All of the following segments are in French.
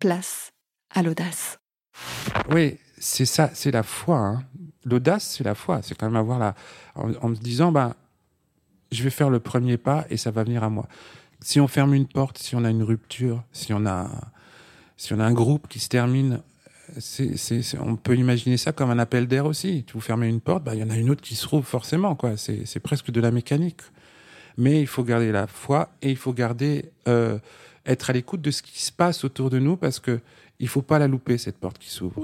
place à l'audace. Oui, c'est ça, c'est la foi. Hein. L'audace, c'est la foi. C'est quand même avoir la. En, me disant, bah, je vais faire le premier pas et ça va venir à moi. Si on ferme une porte, si on a une rupture, si on a, si on a un groupe qui se termine, on peut imaginer ça comme un appel d'air aussi. Vous fermez une porte, bah, il y en a une autre qui se rouvre forcément. Quoi. C'est, c'est presque de la mécanique. Mais il faut garder la foi et il faut garder, euh, être à l'écoute de ce qui se passe autour de nous parce que il faut pas la louper cette porte qui s'ouvre.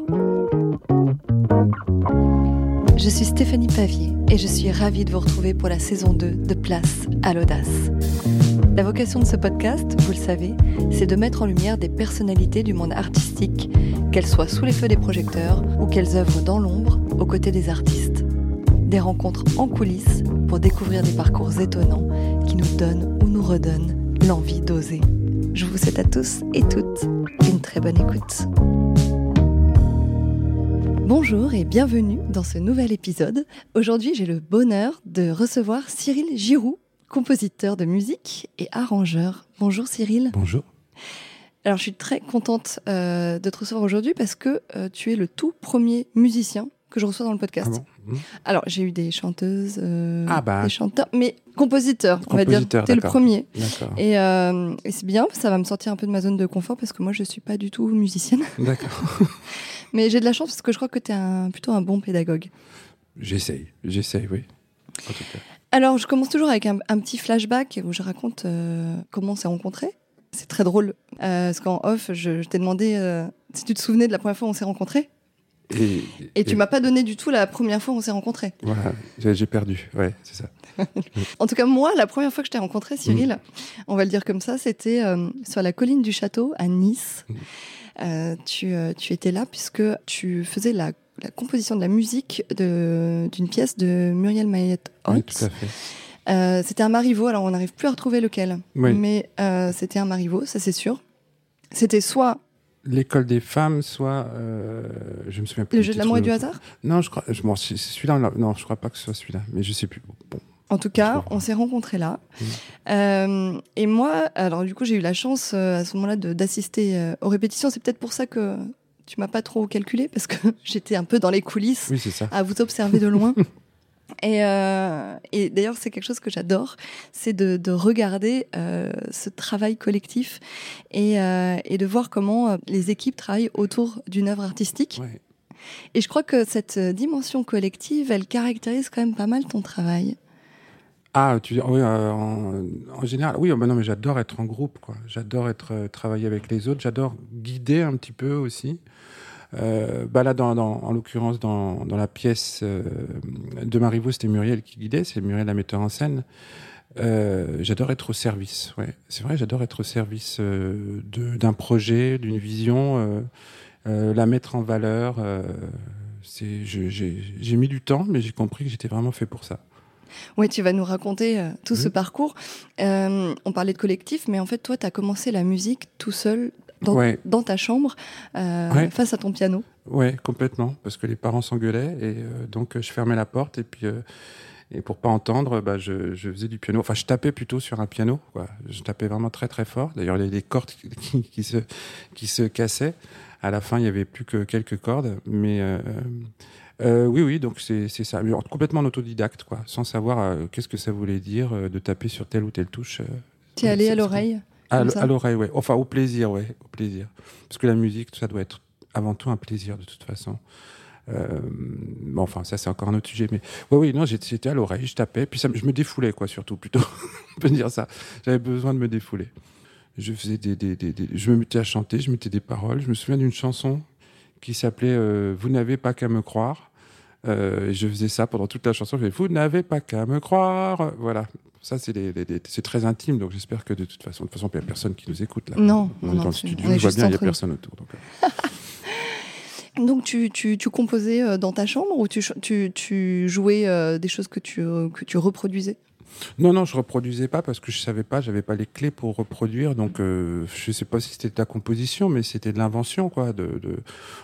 Je suis Stéphanie Pavier et je suis ravie de vous retrouver pour la saison 2 de Place à l'audace. La vocation de ce podcast, vous le savez, c'est de mettre en lumière des personnalités du monde artistique, qu'elles soient sous les feux des projecteurs ou qu'elles œuvrent dans l'ombre aux côtés des artistes. Des rencontres en coulisses pour découvrir des parcours étonnants qui nous donnent ou nous redonnent l'envie d'oser. Je vous souhaite à tous et toutes une très bonne écoute. Bonjour et bienvenue dans ce nouvel épisode. Aujourd'hui, j'ai le bonheur de recevoir Cyril Giroux, compositeur de musique et arrangeur. Bonjour Cyril. Bonjour. Alors, je suis très contente euh, de te recevoir aujourd'hui parce que euh, tu es le tout premier musicien que je reçois dans le podcast. Ah bon Hmm. Alors, j'ai eu des chanteuses, euh, Ah bah. des chanteurs, mais compositeur, on va dire. T'es le premier. Et, euh, et c'est bien, ça va me sortir un peu de ma zone de confort parce que moi, je suis pas du tout musicienne. D'accord. Mais j'ai de la chance parce que je crois que tu es un, plutôt un bon pédagogue. J'essaye, j'essaye, oui. En tout cas. Alors, je commence toujours avec un, un petit flashback où je raconte euh, comment on s'est rencontrés. C'est très drôle. Euh, parce qu'en off, je, je t'ai demandé euh, si tu te souvenais de la première fois où on s'est rencontrés. Et, Et tu m'as pas donné du tout la première fois où on s'est rencontrés. Voilà, j'ai perdu, ouais, c'est ça. En tout cas, moi, la première fois que je t'ai rencontré, Cyril, on va le dire comme ça, c'était euh, sur la colline du château à Nice. Mm. Euh, tu, euh, tu étais là puisque tu faisais la, la composition de la musique d'une pièce de Muriel Mayette Oui, tout à fait. Euh, c'était un Marivaux, alors on n'arrive plus à retrouver lequel. Oui. Mais euh, c'était un Marivaux, ça c'est sûr. C'était soit L'école des femmes, soit. euh, je me souviens plus. le jeu de l'amour et du hasard. Non, je crois. Je, bon, celui-là. non, je crois pas que ce soit celui-là, mais je sais plus. Bon. En tout cas, on s'est rencontrés là. Mm. Euh, et moi, alors du coup, j'ai eu la chance euh, à ce moment-là d'assister aux répétitions. C'est peut-être pour ça que tu m'as pas trop calculé parce que j'étais un peu dans les coulisses Oui, c'est ça. à vous observer de loin. Et, euh, et d'ailleurs, c'est quelque chose que j'adore, c'est de, de regarder euh, ce travail collectif et, euh, et de voir comment les équipes travaillent autour d'une œuvre artistique. Ouais. Et je crois que cette dimension collective, elle caractérise quand même pas mal ton travail. Ah, tu oui, euh, en, en général, oui, oh, bah non, mais j'adore être en groupe, quoi. J'adore être travailler avec les autres. J'adore guider un petit peu aussi. Euh, bah là, dans, dans- en l'occurrence, dans, dans la pièce euh, de Marivaux, c'était Muriel qui guidait. C'est Muriel la metteur en scène. Euh, j'adore être au service. Ouais, c'est vrai, j'adore être au service euh, d'un projet, d'une vision, la mettre en valeur. j'ai, mis du temps, mais j'ai compris que j'étais vraiment fait pour ça. Oui, tu vas nous raconter euh, tout ce parcours. Euh, on parlait de collectif, mais en fait, toi, tu as commencé la musique tout seul dans, Ouais. dans ta chambre, euh, Ouais. face à ton piano. Ouais, complètement, parce que les parents s'engueulaient et euh, donc je fermais la porte et puis euh, et pour pas entendre, bah, je, je faisais du piano. Enfin, je tapais plutôt sur un piano. Quoi. Je tapais vraiment très très fort. D'ailleurs, il y avait des cordes qui, qui se qui se cassaient. À la fin, il y avait plus que quelques cordes, mais euh, oui, oui. Donc c'est ça, Mais complètement en autodidacte, quoi, sans savoir euh, qu'est-ce que ça voulait dire euh, de taper sur telle ou telle touche. Tu es allé à l'oreille? À, ça. à l'oreille, ouais. Enfin, au plaisir, ouais, au plaisir. Parce que la musique, ça doit être avant tout un plaisir de toute façon. Euh, bon, enfin, ça c'est encore un autre sujet, mais oui, oui, non, j'étais à l'oreille, je tapais, puis ça, je me défoulais, quoi, surtout, plutôt, on peut dire ça. J'avais besoin de me défouler. Je faisais des, des, des- des- je me mettais à chanter, je mettais des paroles. Je me souviens d'une chanson qui s'appelait euh, Vous n'avez pas qu'à me croire. Euh, je faisais ça pendant toute la chanson. Je faisais Vous n'avez pas qu'à me croire. Voilà. Ça, c'est les- les- les- c'est très intime, donc j'espère que de toute façon, de toute façon, il n'y a personne qui nous écoute là. Non, on non, est non, dans le tu- studio, je vois bien, il n'y a personne autour. donc, euh. Donc, tu, tu, tu composais euh, dans ta chambre ou tu, tu, tu jouais euh, des choses que tu, que tu reproduisais? Non, non, je reproduisais pas parce que je savais pas, j'avais pas les clés pour reproduire. Donc, euh, je sais pas si c'était de la composition, mais c'était de l'invention, quoi, de, de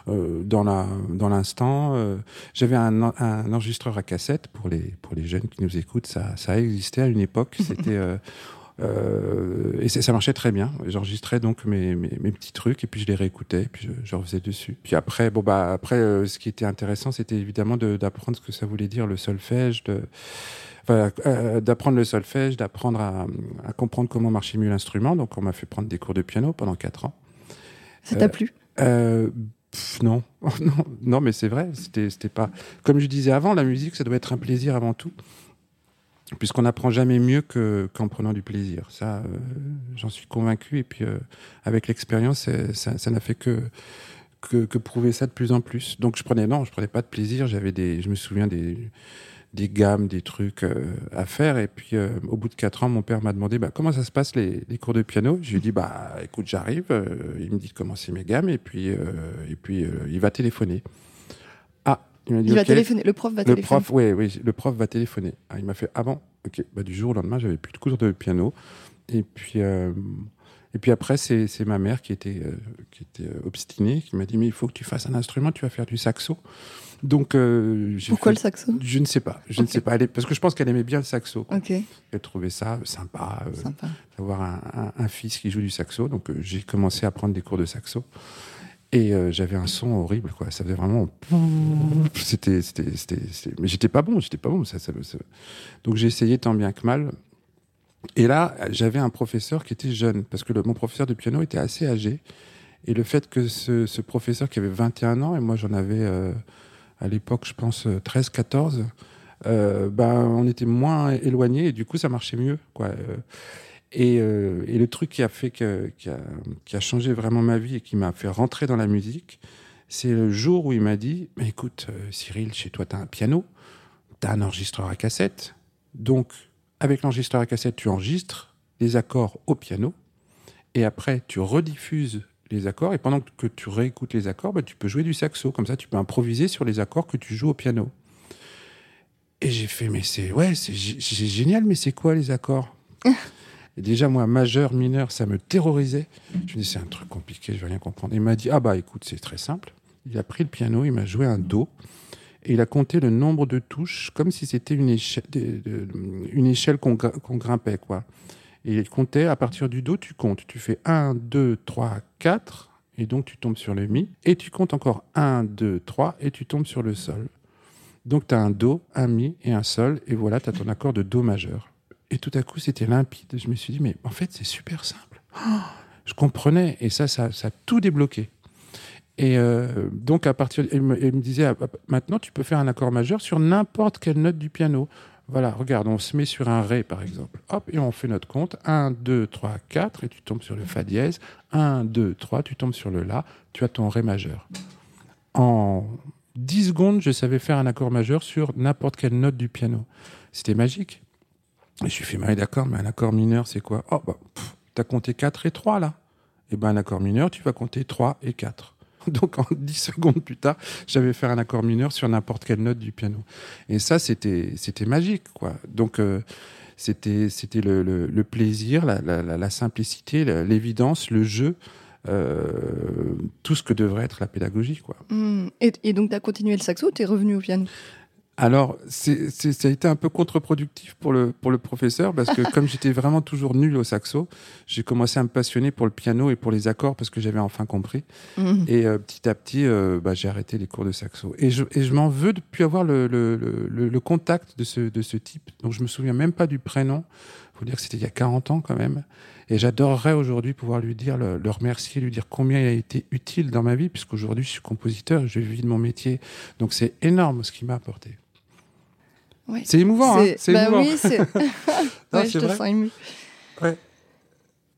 euh, dans la dans l'instant. euh, j'avais un, un enregistreur à cassette pour les pour les jeunes qui nous écoutent. Ça ça existait à une époque. C'était euh, Euh, et ça marchait très bien. J'enregistrais donc mes, mes, mes, petits trucs et puis je les réécoutais et puis je, je refaisais dessus. Puis après, bon bah après, ce qui était intéressant, c'était évidemment d'apprendre ce que ça voulait dire le solfège, de, enfin, euh, d'apprendre le solfège, d'apprendre à, à, comprendre comment marchait mieux l'instrument. Donc on m'a fait prendre des cours de piano pendant quatre ans. Ça t'a plu? pff, non. non, non, mais c'est vrai. C'était, pas. Comme je disais avant, la musique, ça doit être un plaisir avant tout puisqu'on n'apprend jamais mieux que, qu'en prenant du plaisir. Ça, euh, j'en suis convaincu. Et puis, euh, avec l'expérience, ça, ça n'a fait que, que, que, prouver ça de plus en plus. Donc, je prenais, non, je prenais pas de plaisir. J'avais des, je me souviens des, des gammes, des trucs euh, à faire. Et puis, euh, au bout de quatre ans, mon père m'a demandé, bah, comment ça se passe les, les cours de piano? Je lui ai dit, bah, écoute, j'arrive. Euh, il me dit de commencer mes gammes. Et puis, et puis, il va téléphoner. Il, dit, il okay. va téléphoner. Le prof va le téléphoner. Prof, oui, oui, le prof va téléphoner. Ah, il m'a fait ah bon, ok. Bah, du jour au lendemain, j'avais plus de cours de piano. Et puis, et puis après, c'est ma mère qui était, euh, qui était obstinée, qui m'a dit mais il faut que tu fasses un instrument, tu vas faire du saxo. Donc, euh, pourquoi fait, le saxo? Je ne sais pas. Je okay. ne sais pas. Elle est, parce que je pense qu'elle aimait bien le saxo. Okay. Elle trouvait ça sympa, sympa. d'avoir un, un, un, fils qui joue du saxo. Donc, j'ai commencé à prendre des cours de saxo. Et euh, j'avais un son horrible, quoi. Ça faisait vraiment. C'était, c'était, c'était, mais j'étais pas bon, j'étais pas bon. Ça, ça, ça... Donc j'ai essayé tant bien que mal. Et là, j'avais un professeur qui était jeune, parce que mon professeur de piano était assez âgé. Et le fait que ce, ce professeur qui avait 21 ans, et moi j'en avais euh, à l'époque, je pense, 13, 14, euh, ben, on était moins éloignés, et du coup ça marchait mieux, quoi. Et, euh, et, le truc qui a fait que, qui a, qui a changé vraiment ma vie et qui m'a fait rentrer dans la musique, c'est le jour où il m'a dit écoute, euh, Cyril, chez toi, tu as un piano, tu as un enregistreur à cassette. Donc, avec l'enregistreur à cassette, tu enregistres les accords au piano. Et après, tu rediffuses les accords. Et pendant que tu réécoutes les accords, bah, tu peux jouer du saxo. Comme ça, tu peux improviser sur les accords que tu joues au piano. Et j'ai fait Mais c'est ouais, c'est génial, mais c'est quoi les accords? Et déjà, moi, majeur, mineur, ça me terrorisait. Je me dis, c'est un truc compliqué, je vais rien comprendre. il m'a dit, ah bah écoute, c'est très simple. Il a pris le piano, il m'a joué un Do, et il a compté le nombre de touches comme si c'était une échelle, qu'on qu grimpait, quoi. Et il comptait, à partir du Do, tu comptes. Tu fais 1, 2, 3, 4, et donc tu tombes sur le Mi, et tu comptes encore 1, 2, 3, et tu tombes sur le Sol. Donc tu as un Do, un Mi et un Sol, et voilà, tu as ton accord de Do majeur. Et tout à coup, c'était limpide. Je me suis dit, mais en fait, c'est super simple. Oh, je comprenais. Et ça, ça, ça a tout débloqué. Et euh, donc, à partir, il me, il me disait, ah, maintenant, tu peux faire un accord majeur sur n'importe quelle note du piano. Voilà, regarde, on se met sur un Ré, par exemple. Hop, et on fait notre compte. 1, 2, 3, 4, et tu tombes sur le Fa dièse. 1, 2, 3, tu tombes sur le La, tu as ton Ré majeur. En 10 secondes, je savais faire un accord majeur sur n'importe quelle note du piano. C'était magique. Et je suis fait, mais d'accord, mais un accord mineur, c'est quoi? Oh, bah, t'as compté 4 et 3 là. Et eh ben un accord mineur, tu vas compter 3 et 4. Donc en 10 secondes plus tard, j'avais fait un accord mineur sur n'importe quelle note du piano. Et ça, c'était c'était magique, quoi. Donc euh, c'était c'était le, plaisir, la, la, la simplicité, l'évidence, le jeu. Euh, tout ce que devrait être la pédagogie. Quoi. Mmh. Et, et, donc, tu as continué le saxo ou tu es revenu au piano? Alors, c'est, c'est, ça a été un peu contre-productif pour le, pour le professeur parce que comme j'étais vraiment toujours nul au saxo, j'ai commencé à me passionner pour le piano et pour les accords parce que j'avais enfin compris. Mmh. Et euh, petit à petit, euh, bah, j'ai arrêté les cours de saxo. Et je, et je m'en veux de plus avoir le, le, le, le, contact de ce, de ce type. Donc, je me souviens même pas du prénom. faut dire que c'était il y a 40 ans quand même. Et j'adorerais aujourd'hui pouvoir lui dire, le, le, remercier, lui dire combien il a été utile dans ma vie, puisqu'aujourd'hui je suis compositeur, je vis de mon métier. Donc c'est énorme ce qu'il m'a apporté. C'est émouvant, hein c'est bah émouvant. oui, c'est. ouais, je te vrai. sens ému. Ouais.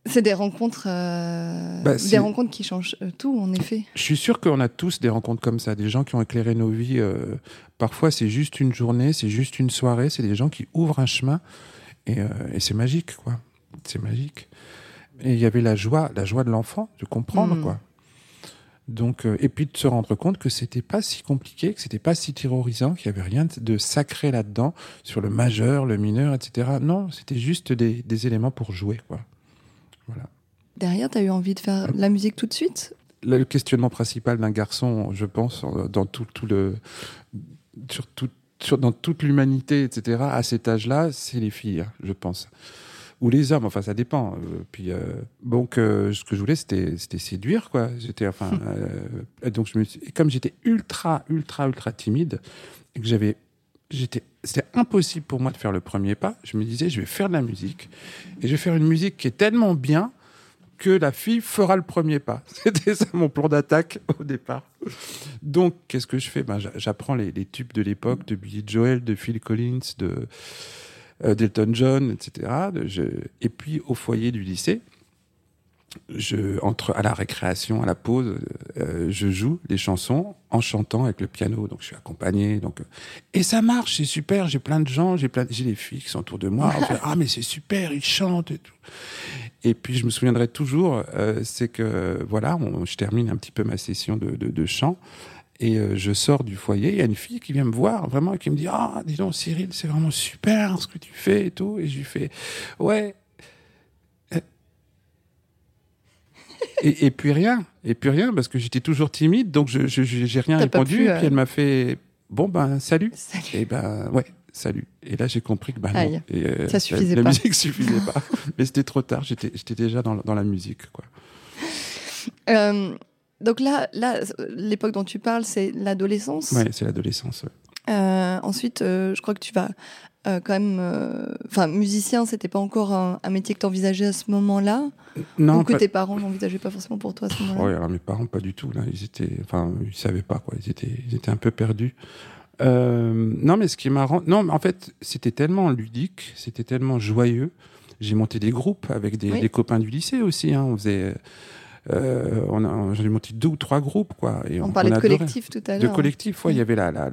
C'est des rencontres, euh, bah, des rencontres qui changent euh, tout, en effet. Je suis sûr qu'on a tous des rencontres comme ça, des gens qui ont éclairé nos vies. Euh, parfois, c'est juste une journée, c'est juste une soirée, c'est des gens qui ouvrent un chemin, et, euh, et c'est magique, quoi. C'est magique. Et il y avait la joie, la joie de l'enfant, de comprendre, mmh. quoi. Donc, euh, et puis de se rendre compte que c'était pas si compliqué, que c'était pas si terrorisant, qu'il y avait rien de sacré là-dedans sur le majeur, le mineur, etc. Non, c'était juste des, des, éléments pour jouer, quoi. Voilà. Derrière, tu as eu envie de faire de la musique tout de suite? Le questionnement principal d'un garçon, je pense, dans tout, tout le, sur tout, sur, dans toute l'humanité, etc. À cet âge-là, c'est les filles, hein, je pense ou les hommes, enfin ça dépend. Euh, puis euh, donc euh, ce que je voulais c'était c'était séduire quoi. J'étais enfin euh, donc je me suis- comme j'étais ultra ultra ultra timide et que j'avais j'étais c'était impossible pour moi de faire le premier pas. Je me disais je vais faire de la musique et je vais faire une musique qui est tellement bien que la fille fera le premier pas. C'était ça mon plan d'attaque au départ. Donc, qu'est-ce que je fais? Ben, j'a- J'apprends les, les tubes de l'époque, de Billy Joel, de Phil Collins, de d'Elton John, etc. Je- et puis, au foyer du lycée, je, entre, à la récréation, à la pause, euh, je joue les chansons en chantant avec le piano. Donc, je suis accompagné. Donc, euh, et ça marche, c'est super. J'ai plein de gens, j'ai plein, j'ai des filles qui sont autour de moi. Fait, ah, mais c'est super, ils chantent et tout. Et puis, je me souviendrai toujours, euh, c'est que, voilà, on- je termine un petit peu ma session de, de, de chant. Et euh, je sors du foyer, il y a une fille qui vient me voir, vraiment, et qui me dit Ah, dis donc, Cyril, c'est vraiment super ce que tu fais et tout. Et je lui fais Ouais. Euh. Et, et puis rien, et puis rien, parce que j'étais toujours timide, donc je j'ai rien répondu. pu, et euh, puis elle m'a fait Bon, ben, salut. Salut. Et ben, ouais, salut. Et là, j'ai compris que ben, non. Aïe. Et, euh, Ça suffisait la, pas. La musique suffisait pas. Mais c'était trop tard, j'étais j'étais déjà dans, dans la musique, quoi. Euh, donc là, là l'époque dont tu parles, c'est l'adolescence. Ouais, c'est l'adolescence. ouais. Euh, ensuite, euh, je crois que tu vas euh, quand même. Enfin, musicien, c'était pas encore un, un métier que tu envisageais à ce moment-là? Non, Ou que pas- tes parents n'envisageaient pas forcément pour toi à ce moment-là? Ouais, alors mes parents, pas du tout. Là, ils étaient, enfin, ils savaient pas quoi. Ils étaient, ils étaient un peu perdus. Non, mais ce qui est marrant, non, mais en fait, c'était tellement ludique, c'était tellement joyeux. J'ai monté des groupes avec des, Oui. des copains du lycée aussi. Hein. On faisait, on a, j'ai monté deux ou trois groupes, quoi. Et On parlait de collectif tout à De l'heure. collectif, ouais, il y Oui. avait la, la,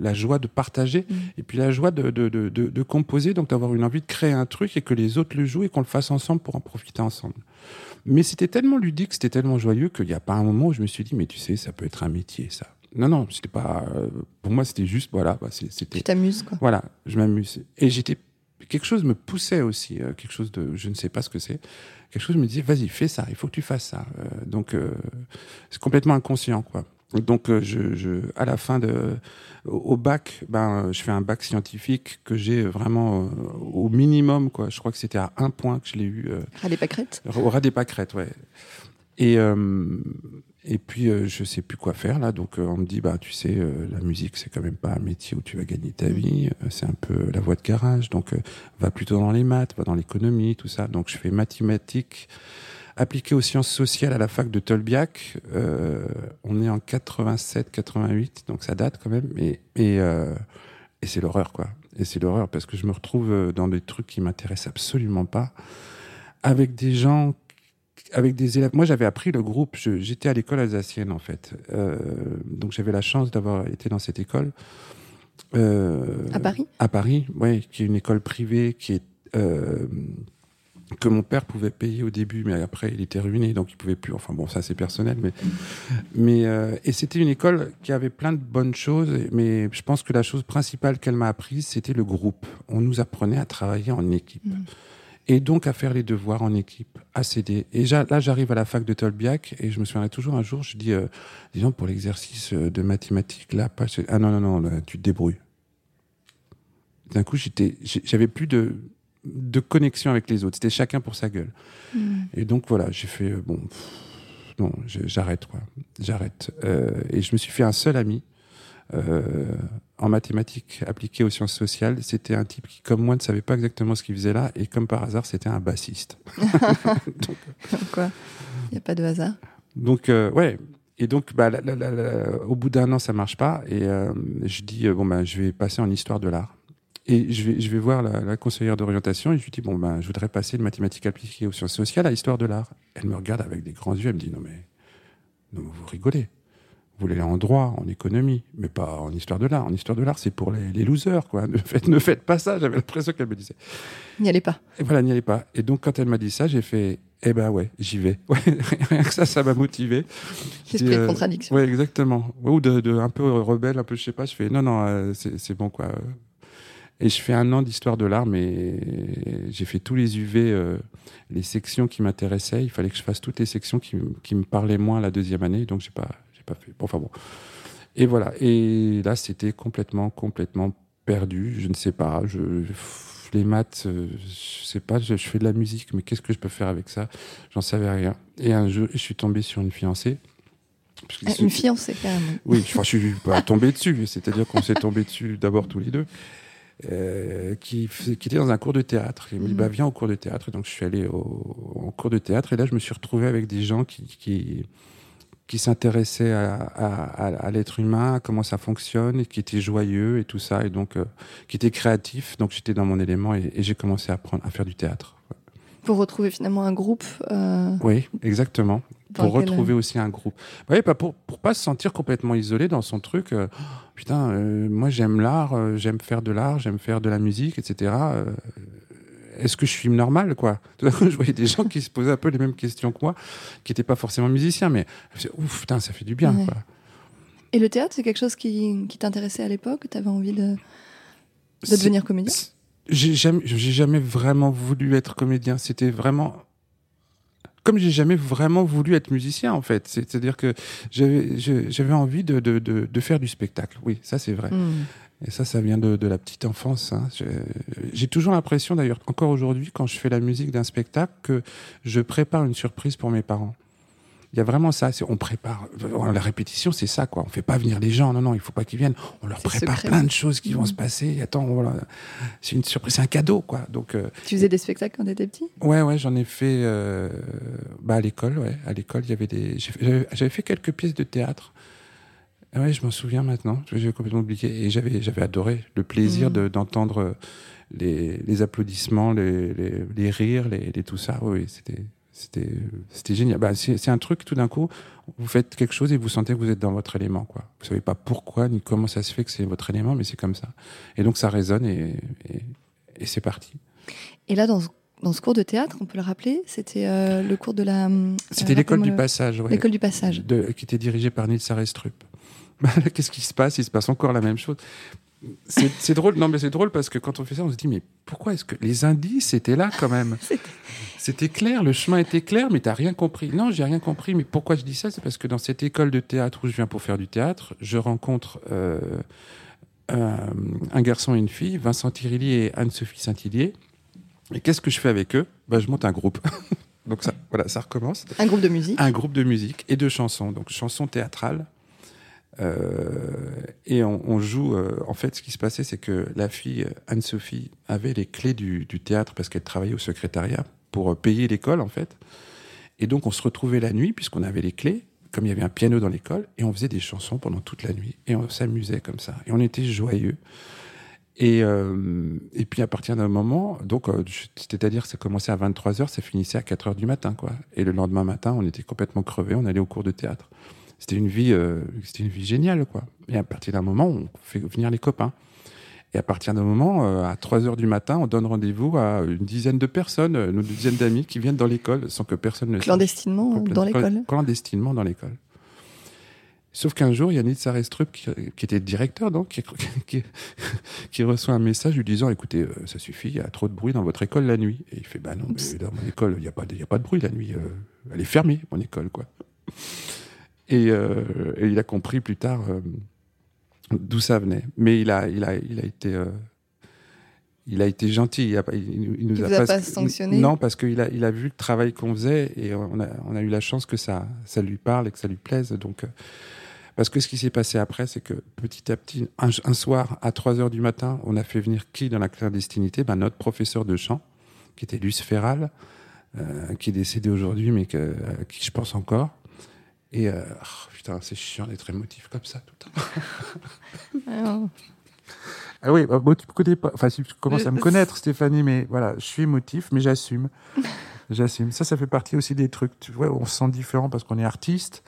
la, joie de partager Mm. et puis la joie de, de, de, composer, donc d'avoir une envie de créer un truc et que les autres le jouent et qu'on le fasse ensemble pour en profiter ensemble. Mais c'était tellement ludique, c'était tellement joyeux qu'il n'y a pas un moment où je me suis dit, mais tu sais, ça peut être un métier, ça. Non, non, c'était pas. euh, pour moi, c'était juste, voilà, bah, c'était. Tu t'amuses, quoi. Voilà, je m'amuse. Et j'étais. Quelque chose me poussait aussi, euh, quelque chose de. Je ne sais pas ce que c'est. Quelque chose me disait, vas-y, fais ça, il faut que tu fasses ça. Euh, donc, euh, c'est complètement inconscient, quoi. Donc, je, je, à la fin de. Au bac, ben, je fais un bac scientifique que j'ai vraiment au minimum, quoi. Je crois que c'était à un point que je l'ai eu. euh, À des pâquerettes? au ras des pâquerettes, ouais. Et, euh, et puis, euh, je sais plus quoi faire, là. Donc, euh, on me dit, bah, tu sais, euh, la musique, c'est quand même pas un métier où tu vas gagner ta vie. Euh, c'est un peu la voie de garage. Donc, va plutôt dans les maths, va dans l'économie, tout ça. Donc, je fais mathématiques appliquées aux sciences sociales à la fac de Tolbiac. On est en 87, 88, donc ça date quand même. Et, et, et c'est l'horreur, quoi. Et c'est l'horreur parce que je me retrouve dans des trucs qui m'intéressent absolument pas, avec des gens, avec des élèves. Moi, j'avais appris le groupe. J'étais à l'école alsacienne, en fait. Euh, donc, j'avais la chance d'avoir été dans cette école. Euh, À Paris? À Paris, oui, qui est une école privée qui est. euh, que mon père pouvait payer au début, mais après il était ruiné, donc il pouvait plus. Enfin bon, ça c'est personnel, mais mais et c'était une école qui avait plein de bonnes choses, mais je pense que la chose principale qu'elle m'a apprise, c'était le groupe. On nous apprenait à travailler en équipe. Mhm. Et donc à faire les devoirs en équipe, à s'aider. Et là, j'arrive à la fac de Tolbiac et je me souviendrai toujours un jour, je dis, euh, disons pour l'exercice euh, de mathématiques, là, pas, ah non, non, non, là, tu te débrouilles. D'un coup, j'étais, j'avais plus de, de connexion avec les autres. C'était chacun pour sa gueule. Mm. Et donc voilà, j'ai fait euh, bon, pff, non, j'arrête quoi, j'arrête. Euh, et je me suis fait un seul ami en mathématiques appliquées aux sciences sociales. C'était un type qui, comme moi, ne savait pas exactement ce qu'il faisait là, et comme par hasard, c'était un bassiste. donc, Quoi Il n'y a pas de hasard. donc, euh, ouais. Et donc, bah, la- la- la- la- au bout d'un an, ça marche pas. Et euh, je dis, euh, bon, bah, je vais passer en histoire de l'art. Et je vais, je vais voir la, conseillère d'orientation et je lui dis, bon, ben, je voudrais passer de mathématiques appliquées aux sciences sociales à histoire de l'art. Elle me regarde avec des grands yeux, elle me dit, non, mais, non, mais vous rigolez. Vous voulez aller en droit, en économie, mais pas en histoire de l'art. En histoire de l'art, c'est pour les, les losers, quoi. Ne faites, ne faites pas ça. J'avais l'impression qu'elle me disait. N'y allez pas. Et voilà, n'y allez pas. Et donc, quand elle m'a dit ça, j'ai fait, eh ben ouais, j'y vais. Ouais, rien que ça, ça m'a motivé. L'esprit de euh, contradiction. Oui, exactement. Ouais, Ou de, de un peu rebelle, un peu, je sais pas. Je fais, non, non, euh, c'est bon, quoi. Et je fais un an d'histoire de l'art, mais j'ai fait tous les UV, euh, les sections qui m'intéressaient. Il fallait que je fasse toutes les sections qui, qui me parlaient moins la deuxième année, donc j'ai pas, pas fait. Bon, enfin bon. Et voilà. Et là, c'était complètement, complètement perdu. Je ne sais pas. Je, les maths, euh, je sais pas, je, je fais de la musique, mais qu'est-ce que je peux faire avec ça? J'en savais rien. Et un jour, je suis tombé sur une fiancée. Ah, Une fiancée, carrément. Oui, enfin, je suis pas tombé dessus, c'est-à-dire qu'on s'est tombé dessus d'abord tous les deux, euh, qui, était dans un cours de théâtre. Il me dit, Mhm. bah, viens au cours de théâtre. Et donc, je suis allé au, au cours de théâtre, et là, je me suis retrouvé avec des gens qui, qui, qui s'intéressaient à, à, à- à l'être humain, à comment ça fonctionne, et qui étaient joyeux et tout ça, et donc, euh, qui étaient créatifs. Donc, j'étais dans mon élément, et, et j'ai commencé à apprendre à faire du théâtre. Pour retrouver finalement un groupe. euh, Oui, exactement. dans pour lequel- retrouver aussi un groupe. Oui, pas pour pour pas se sentir complètement isolé dans son truc. euh, putain, euh, moi j'aime l'art, euh, j'aime faire de l'art, j'aime faire de la musique, etc. Est-ce que je suis normal, quoi Tout d'un coup, je voyais des gens qui se posaient un peu les mêmes questions que moi, qui n'étaient pas forcément musiciens, mais ouf, putain, ça fait du bien, Ouais. quoi. Et le théâtre, c'est quelque chose qui, qui t'intéressait à l'époque Tu avais envie de, devenir comédien? J'ai jamais, vraiment voulu être comédien. C'était vraiment comme j'ai jamais vraiment voulu être musicien en fait. C'est- C'est-à-dire que j'avais, envie de, de, de, de faire du spectacle. Oui, ça c'est vrai. Hmm. Et ça, ça vient de, de la petite enfance. hein. J'ai toujours l'impression, d'ailleurs, encore aujourd'hui, quand je fais la musique d'un spectacle, que je prépare une surprise pour mes parents. Il y a vraiment ça. On prépare. La répétition, c'est ça, quoi. On fait pas venir les gens. Non, non, il faut pas qu'ils viennent. On leur prépare secret. plein de choses qui vont Mhm. se passer. Attends, voilà. C'est une surprise, c'est un cadeau, quoi. Donc, euh, Tu faisais des spectacles quand t'étais petit? Ouais, ouais, j'en ai fait. euh, bah, à l'école, ouais. À l'école, il y avait des. j'ai fait- J'avais j'avais fait quelques pièces de théâtre. Ah Ouais, je m'en souviens maintenant. J'avais complètement oublié. Et j'avais, j'avais adoré le plaisir de- d'entendre les, les applaudissements, les, les, les rires, les, les tout ça. Oui, c'était, c'était, c'était génial. Bah, c'est, un truc, tout d'un coup, vous faites quelque chose et vous sentez que vous êtes dans votre élément, quoi. Vous savez pas pourquoi ni comment ça se fait que c'est votre élément, mais c'est comme ça. Et donc, ça résonne et, et, et c'est parti. Et là, dans ce, dans ce cours de théâtre, on peut le rappeler, c'était euh, le cours de la. euh, C'était l'école rappelle-moi du le- passage, ouais. L'école du passage. de- qui était dirigée par Nils Arestrup. Qu'est-ce qui se passe? Il se passe encore la même chose. C'est drôle, non mais c'est drôle parce que quand on fait ça, on se dit mais pourquoi est-ce que les indices étaient là quand même? C'était- clair, le chemin était clair, mais t'as rien compris. Non, j'ai rien compris. Mais pourquoi je dis ça? C'est parce que dans cette école de théâtre où je viens pour faire du théâtre, je rencontre euh, un, un garçon et une fille, Vincent Tirilli et Anne-Sophie Saint-Hillier. Et qu'est-ce que je fais avec eux? Bah, Je monte un groupe. Donc ça, voilà, ça recommence Un groupe de musique. un groupe de musique et de chansons, donc chansons théâtrales. Euh, et on, joue. euh, en fait, ce qui se passait, c'est que la fille Anne-Sophie avait les clés du, théâtre parce qu'elle travaillait au secrétariat pour euh, payer l'école, en fait. Et donc, on se retrouvait la nuit puisqu'on avait les clés, comme il y avait un piano dans l'école, et on faisait des chansons pendant toute la nuit et on s'amusait comme ça. Et on était joyeux. Et, et puis à partir d'un moment, donc c'est-à-dire que ça commençait à 23h, ça finissait à 4h du matin, quoi. Et le lendemain matin, on était complètement crevés, on allait au cours de théâtre. C'était une vie, euh, c'était une vie géniale, quoi. Et à partir d'un moment, on fait venir les copains. Et à partir d'un moment, euh, à 3 heures du matin, on donne rendez-vous à une dizaine de personnes, euh, une dizaine d'amis qui viennent dans l'école sans que personne ne sache. Clandestinement euh, dans l'école. Clandestinement dans l'école. Sauf qu'un jour, il y a Nils Arestrup, qui, qui était directeur, donc, qui, qui- qui reçoit un message lui disant Écoutez, euh, ça suffit, il y a trop de bruit dans votre école la nuit. Et il fait Bah non, mais dans mon école, il n'y a, pas de- il y a pas de bruit la nuit. euh, elle est fermée, mon école, quoi. Et, euh, et il a compris plus tard euh, d'où ça venait. Mais il a, il a, il a été. euh, il a été gentil. Il, a pas- il- il nous Il a pas, pas sanctionné Non, parce qu'il a, il a vu le travail qu'on faisait et on a, on a eu la chance que ça, ça lui parle et que ça lui plaise. Donc, parce que ce qui s'est passé après, c'est que petit à petit, un, un soir à 3 heures du matin, on a fait venir qui dans la clandestinité? Ben, Notre professeur de chant, qui était Luce Ferral, euh, qui est décédé aujourd'hui, mais que, à qui je pense encore. Et euh, oh, putain, c'est chiant d'être émotif comme ça tout le temps. Ah, Ah oui, bah, bon, tu me connais pas. Enfin, si tu commences à me Euh, connaître, Stéphanie, mais voilà, je suis émotif, mais j'assume. j'assume. Ça, ça fait partie aussi des trucs. Tu vois, on se sent différent parce qu'on est artiste.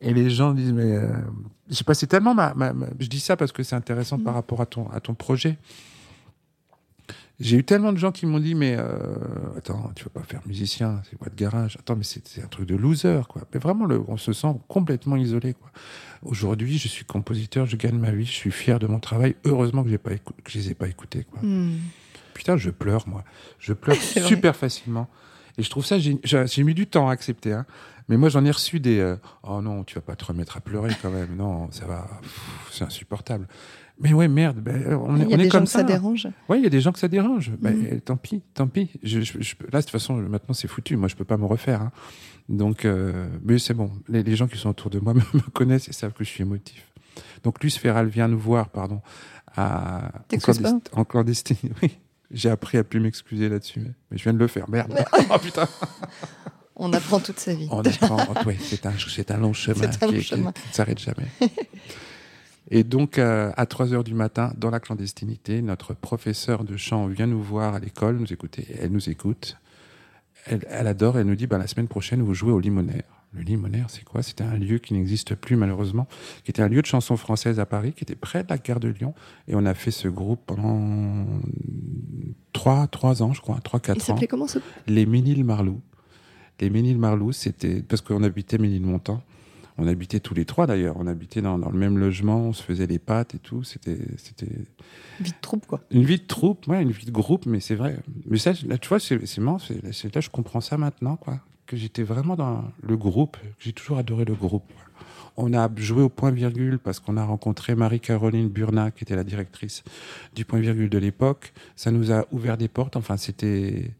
Et les gens disent, mais euh, j'ai passé tellement ma, ma- ma- Je dis ça parce que c'est intéressant par rapport à ton, à ton projet. J'ai eu tellement de gens qui m'ont dit, mais euh, attends, tu vas pas faire musicien, c'est quoi de garage Attends, mais c'est un truc de loser, quoi. Mais vraiment, le, on se sent complètement isolé, quoi. Aujourd'hui, je suis compositeur, je gagne ma vie, je suis fier de mon travail. Heureusement que, j'ai pas que je les ai pas écoutés, quoi. hmm. Putain, je pleure, moi. Je pleure vrai. super facilement. Et je trouve ça, j'ai mis du temps à accepter. Hein. Mais moi, j'en ai reçu des. euh, oh non, tu vas pas te remettre à pleurer quand même. Non, ça va. C'est insupportable. Mais ouais, merde. ben, on est, Il y a on est des gens comme que ça. ça dérange. Oui, il y a des gens que ça dérange. Ben, Mhm. Tant pis, tant pis. Je, je- je- là, de toute façon, maintenant, c'est foutu. Moi, je peux pas me refaire. hein. Donc, euh, mais c'est bon. Les, les gens qui sont autour de moi me, me connaissent et savent que je suis émotif. Donc, Luce Ferral vient nous voir, pardon, à, en, T'excuses pas clandesti- en clandestine. Oui, j'ai appris à plus m'excuser là-dessus, mais, je viens de le faire. Merde. oh putain. On apprend toute sa vie. On apprend. ouais, c'est un, long chemin, un long qui, qui- chemin. qui ne s'arrête jamais. Et donc, euh, à 3 heures du matin, dans la clandestinité, notre professeur de chant vient nous voir à l'école, nous écouter. Elle nous écoute. Elle, elle adore. Elle nous dit bah, la semaine prochaine, vous jouez au Limonaire. Le Limonaire, c'est quoi? C'était un lieu qui n'existe plus, malheureusement, qui était un lieu de chanson française à Paris, qui était près de la gare de Lyon. Et on a fait ce groupe pendant 3, trois ans, je crois, 3-4 Il ans. s'appelait comment ce Les Ménil-Marlou. Les Ménil-Marlou, c'était parce qu'on habitait Ménilmontant. On habitait tous les trois d'ailleurs. On habitait dans, dans le même logement, on se faisait les pâtes et tout. C'était, c'était Vie de troupe, quoi. une vie de troupe, ouais, une vie de groupe, mais c'est vrai. Mais ça, là, tu vois, c'est, c'est marrant. C'est, c'est- là, je comprends ça maintenant, quoi. Que j'étais vraiment dans le groupe. J'ai toujours adoré le groupe. On a joué au point virgule parce qu'on a rencontré Marie-Caroline Burna, qui était la directrice du point virgule de l'époque. Ça nous a ouvert des portes. Enfin, c'était,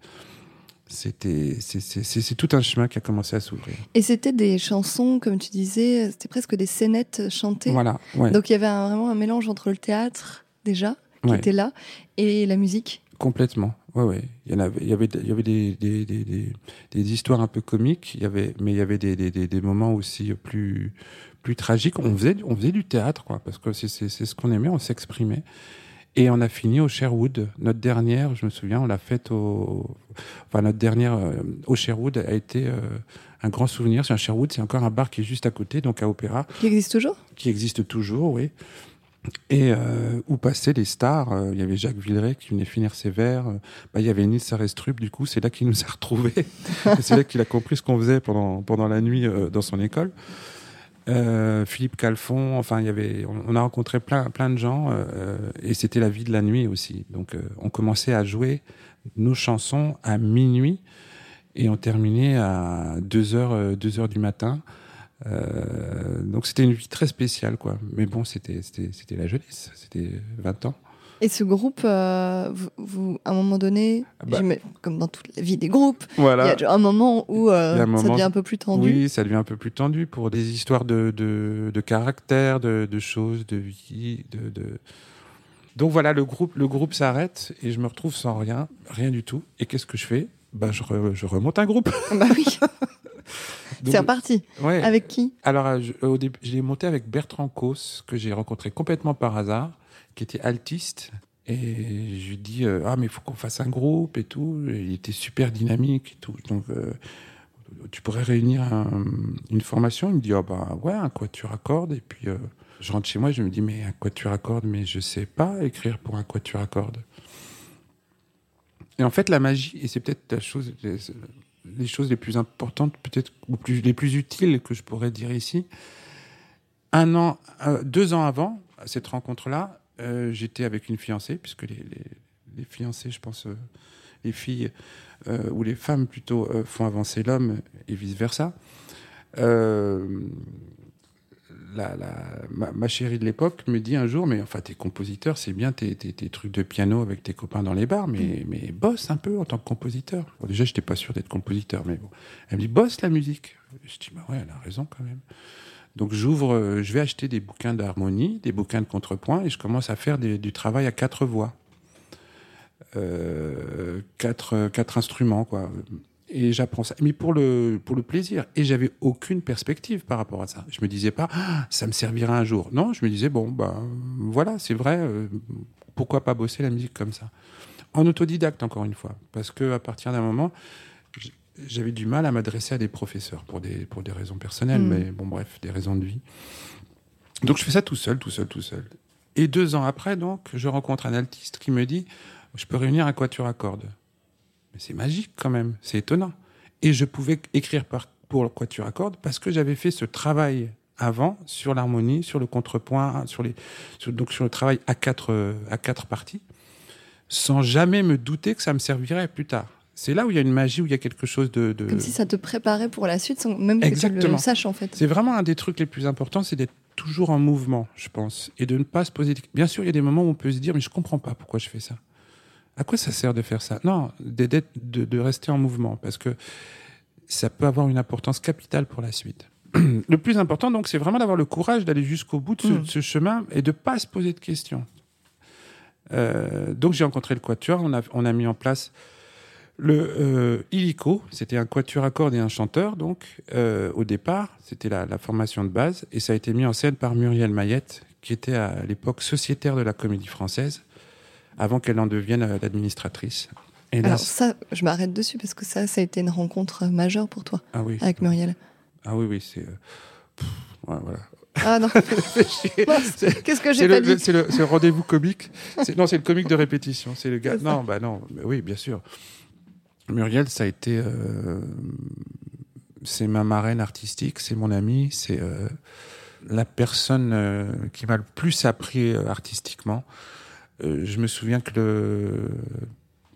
c'était, c'est, tout un chemin qui a commencé à s'ouvrir. Et c'était des chansons, comme tu disais, c'était presque des scénettes chantées. Voilà. Ouais. Donc il y avait un- vraiment un mélange entre le théâtre, déjà, qui Ouais. était là, et la musique. Complètement. Ouais, ouais. Il y en avait, il y avait, il y avait des, des, des, des, des histoires un peu comiques. Il y avait, mais il y avait des, des, des, des moments aussi plus, plus tragiques. On faisait, on faisait du théâtre, quoi, parce que c'est ce qu'on aimait, on s'exprimait. Et on a fini au Sherwood. Notre dernière, je me souviens, on l'a faite au, enfin, notre dernière euh, au Sherwood a été euh, un grand souvenir. C'est un Sherwood, c'est encore un bar qui est juste à côté, donc à Opéra Qui existe toujours? Qui existe toujours, oui. Et euh, où passaient les stars? Il y avait Jacques Villeray qui venait finir ses vers. euh, bah, il y avait Nils Sarestrup, du coup, c'est là qu'il nous a retrouvés. Et c'est là qu'il a compris ce qu'on faisait pendant, pendant la nuit dans son école. Euh, Philippe Calfon, enfin, il y avait, on, a rencontré plein, plein de gens euh, et c'était la vie de la nuit aussi. Donc, euh, on commençait à jouer nos chansons à minuit et on terminait à 2 heures, euh, 2 heures du matin. Euh, donc c'était une vie très spéciale, quoi. Mais bon, c'était la jeunesse, c'était 20 ans. Et ce groupe, euh, vous, vous- à un moment donné, Ah bah. comme dans toute la vie des groupes, il y Voilà. a un moment où euh, y ça devient un peu plus tendu. Oui, ça devient un peu plus tendu pour des histoires de de, de caractère, de, de choses, de vie, de. Donc voilà, le groupe le groupe s'arrête et je me retrouve sans rien, rien du tout. Et qu'est-ce que je fais? Bah je, re- je remonte un groupe. Bah oui, c'est reparti. ouais. Avec qui? Alors, euh, je, au début, je l'ai monté avec Bertrand Cos, que j'ai rencontré complètement par hasard, qui était altiste. Et je lui dis, euh, ah, mais il faut qu'on fasse un groupe et tout. Il était super dynamique et tout. Donc, euh, tu pourrais réunir un- une formation? Il me dit, ah, bah, ouais, un quatuor à cordes. Et puis, euh, je rentre chez moi, je me dis, mais un quatuor à cordes, mais je sais pas écrire pour un quatuor à cordes. Et en fait, la magie, et c'est peut-être la chose, les, choses les plus importantes, peut-être, ou les plus utiles que je pourrais dire ici. Un an, euh, deux ans avant cette rencontre-là, euh, j'étais avec une fiancée, puisque les, les, les fiancés, je pense, euh, les filles euh, ou les femmes plutôt font avancer l'homme et vice versa. Euh, la, la- ma, ma chérie de l'époque me dit un jour, mais enfin, t'es compositeur, c'est bien tes, tes, tes trucs de piano avec tes copains dans les bars, mais, mais bosse un peu en tant que compositeur. Bon, déjà, j'étais pas sûr d'être compositeur, mais bon. Elle me dit, bosse la musique. Je dis, bah ouais, elle a raison quand même. Donc j'ouvre, euh, je vais acheter des bouquins d'harmonie, des bouquins de contrepoint, et je commence à faire du travail à quatre voix, euh, quatre, quatre instruments quoi. Et j'apprends ça, mais pour le pour le plaisir. Et j'avais aucune perspective par rapport à ça. Je me disais pas, Ah, ça me servira un jour. Non, je me disais bon bah voilà, c'est vrai. euh, pourquoi pas bosser la musique comme ça? En autodidacte encore une fois, parce que à partir d'un moment, j'avais du mal à m'adresser à des professeurs pour des, pour des raisons personnelles, Mm. mais bon, bref, des raisons de vie. Donc je fais ça tout seul, tout seul, tout seul. Et deux ans après, donc, je rencontre un altiste qui me dit Je peux réunir un quatuor à cordes. Mais c'est magique quand même, c'est étonnant. Et je pouvais écrire par, pour le quatuor à cordes parce que j'avais fait ce travail avant sur l'harmonie, sur le contrepoint, sur les, sur- donc sur le travail à quatre, à quatre parties, sans jamais me douter que ça me servirait plus tard. C'est là où il y a une magie, où il y a quelque chose de. de... Comme si ça te préparait pour la suite sans même que Exactement. tu le saches en fait. C'est vraiment un des trucs les plus importants, c'est d'être toujours en mouvement, je pense, et de ne pas se poser. Bien sûr, il y a des moments où on peut se dire, mais je comprends pas pourquoi je fais ça. À quoi ça sert de faire ça? Non, de, de rester en mouvement, parce que ça peut avoir une importance capitale pour la suite. Le plus important, donc, c'est vraiment d'avoir le courage d'aller jusqu'au bout de ce, Mm. ce chemin et de pas se poser de questions. Euh, donc, j'ai rencontré le quatuor. On a, on a mis en place le euh, illico. C'était un quatuor à cordes et un chanteur. Donc, euh, au départ, c'était la, la formation de base, et ça a été mis en scène par Muriel Mayette, qui était à l'époque sociétaire de la Comédie Française, avant qu'elle en devienne euh, l'administratrice. Et là, Alors ça, je m'arrête dessus parce que ça, ça a été une rencontre majeure pour toi ah oui, avec Muriel. ah oui, oui, c'est. euh, ouais, voilà. Ah non, qu'est-ce que j'ai pas dit c'est le, le rendez-vous comique. Non, c'est le comique de répétition. C'est le gars. Non, bah non. mais oui, bien sûr. Muriel, ça a été. euh, c'est ma marraine artistique, c'est mon amie, c'est euh, la personne euh, qui m'a le plus appris euh, artistiquement. Euh, je me souviens que le.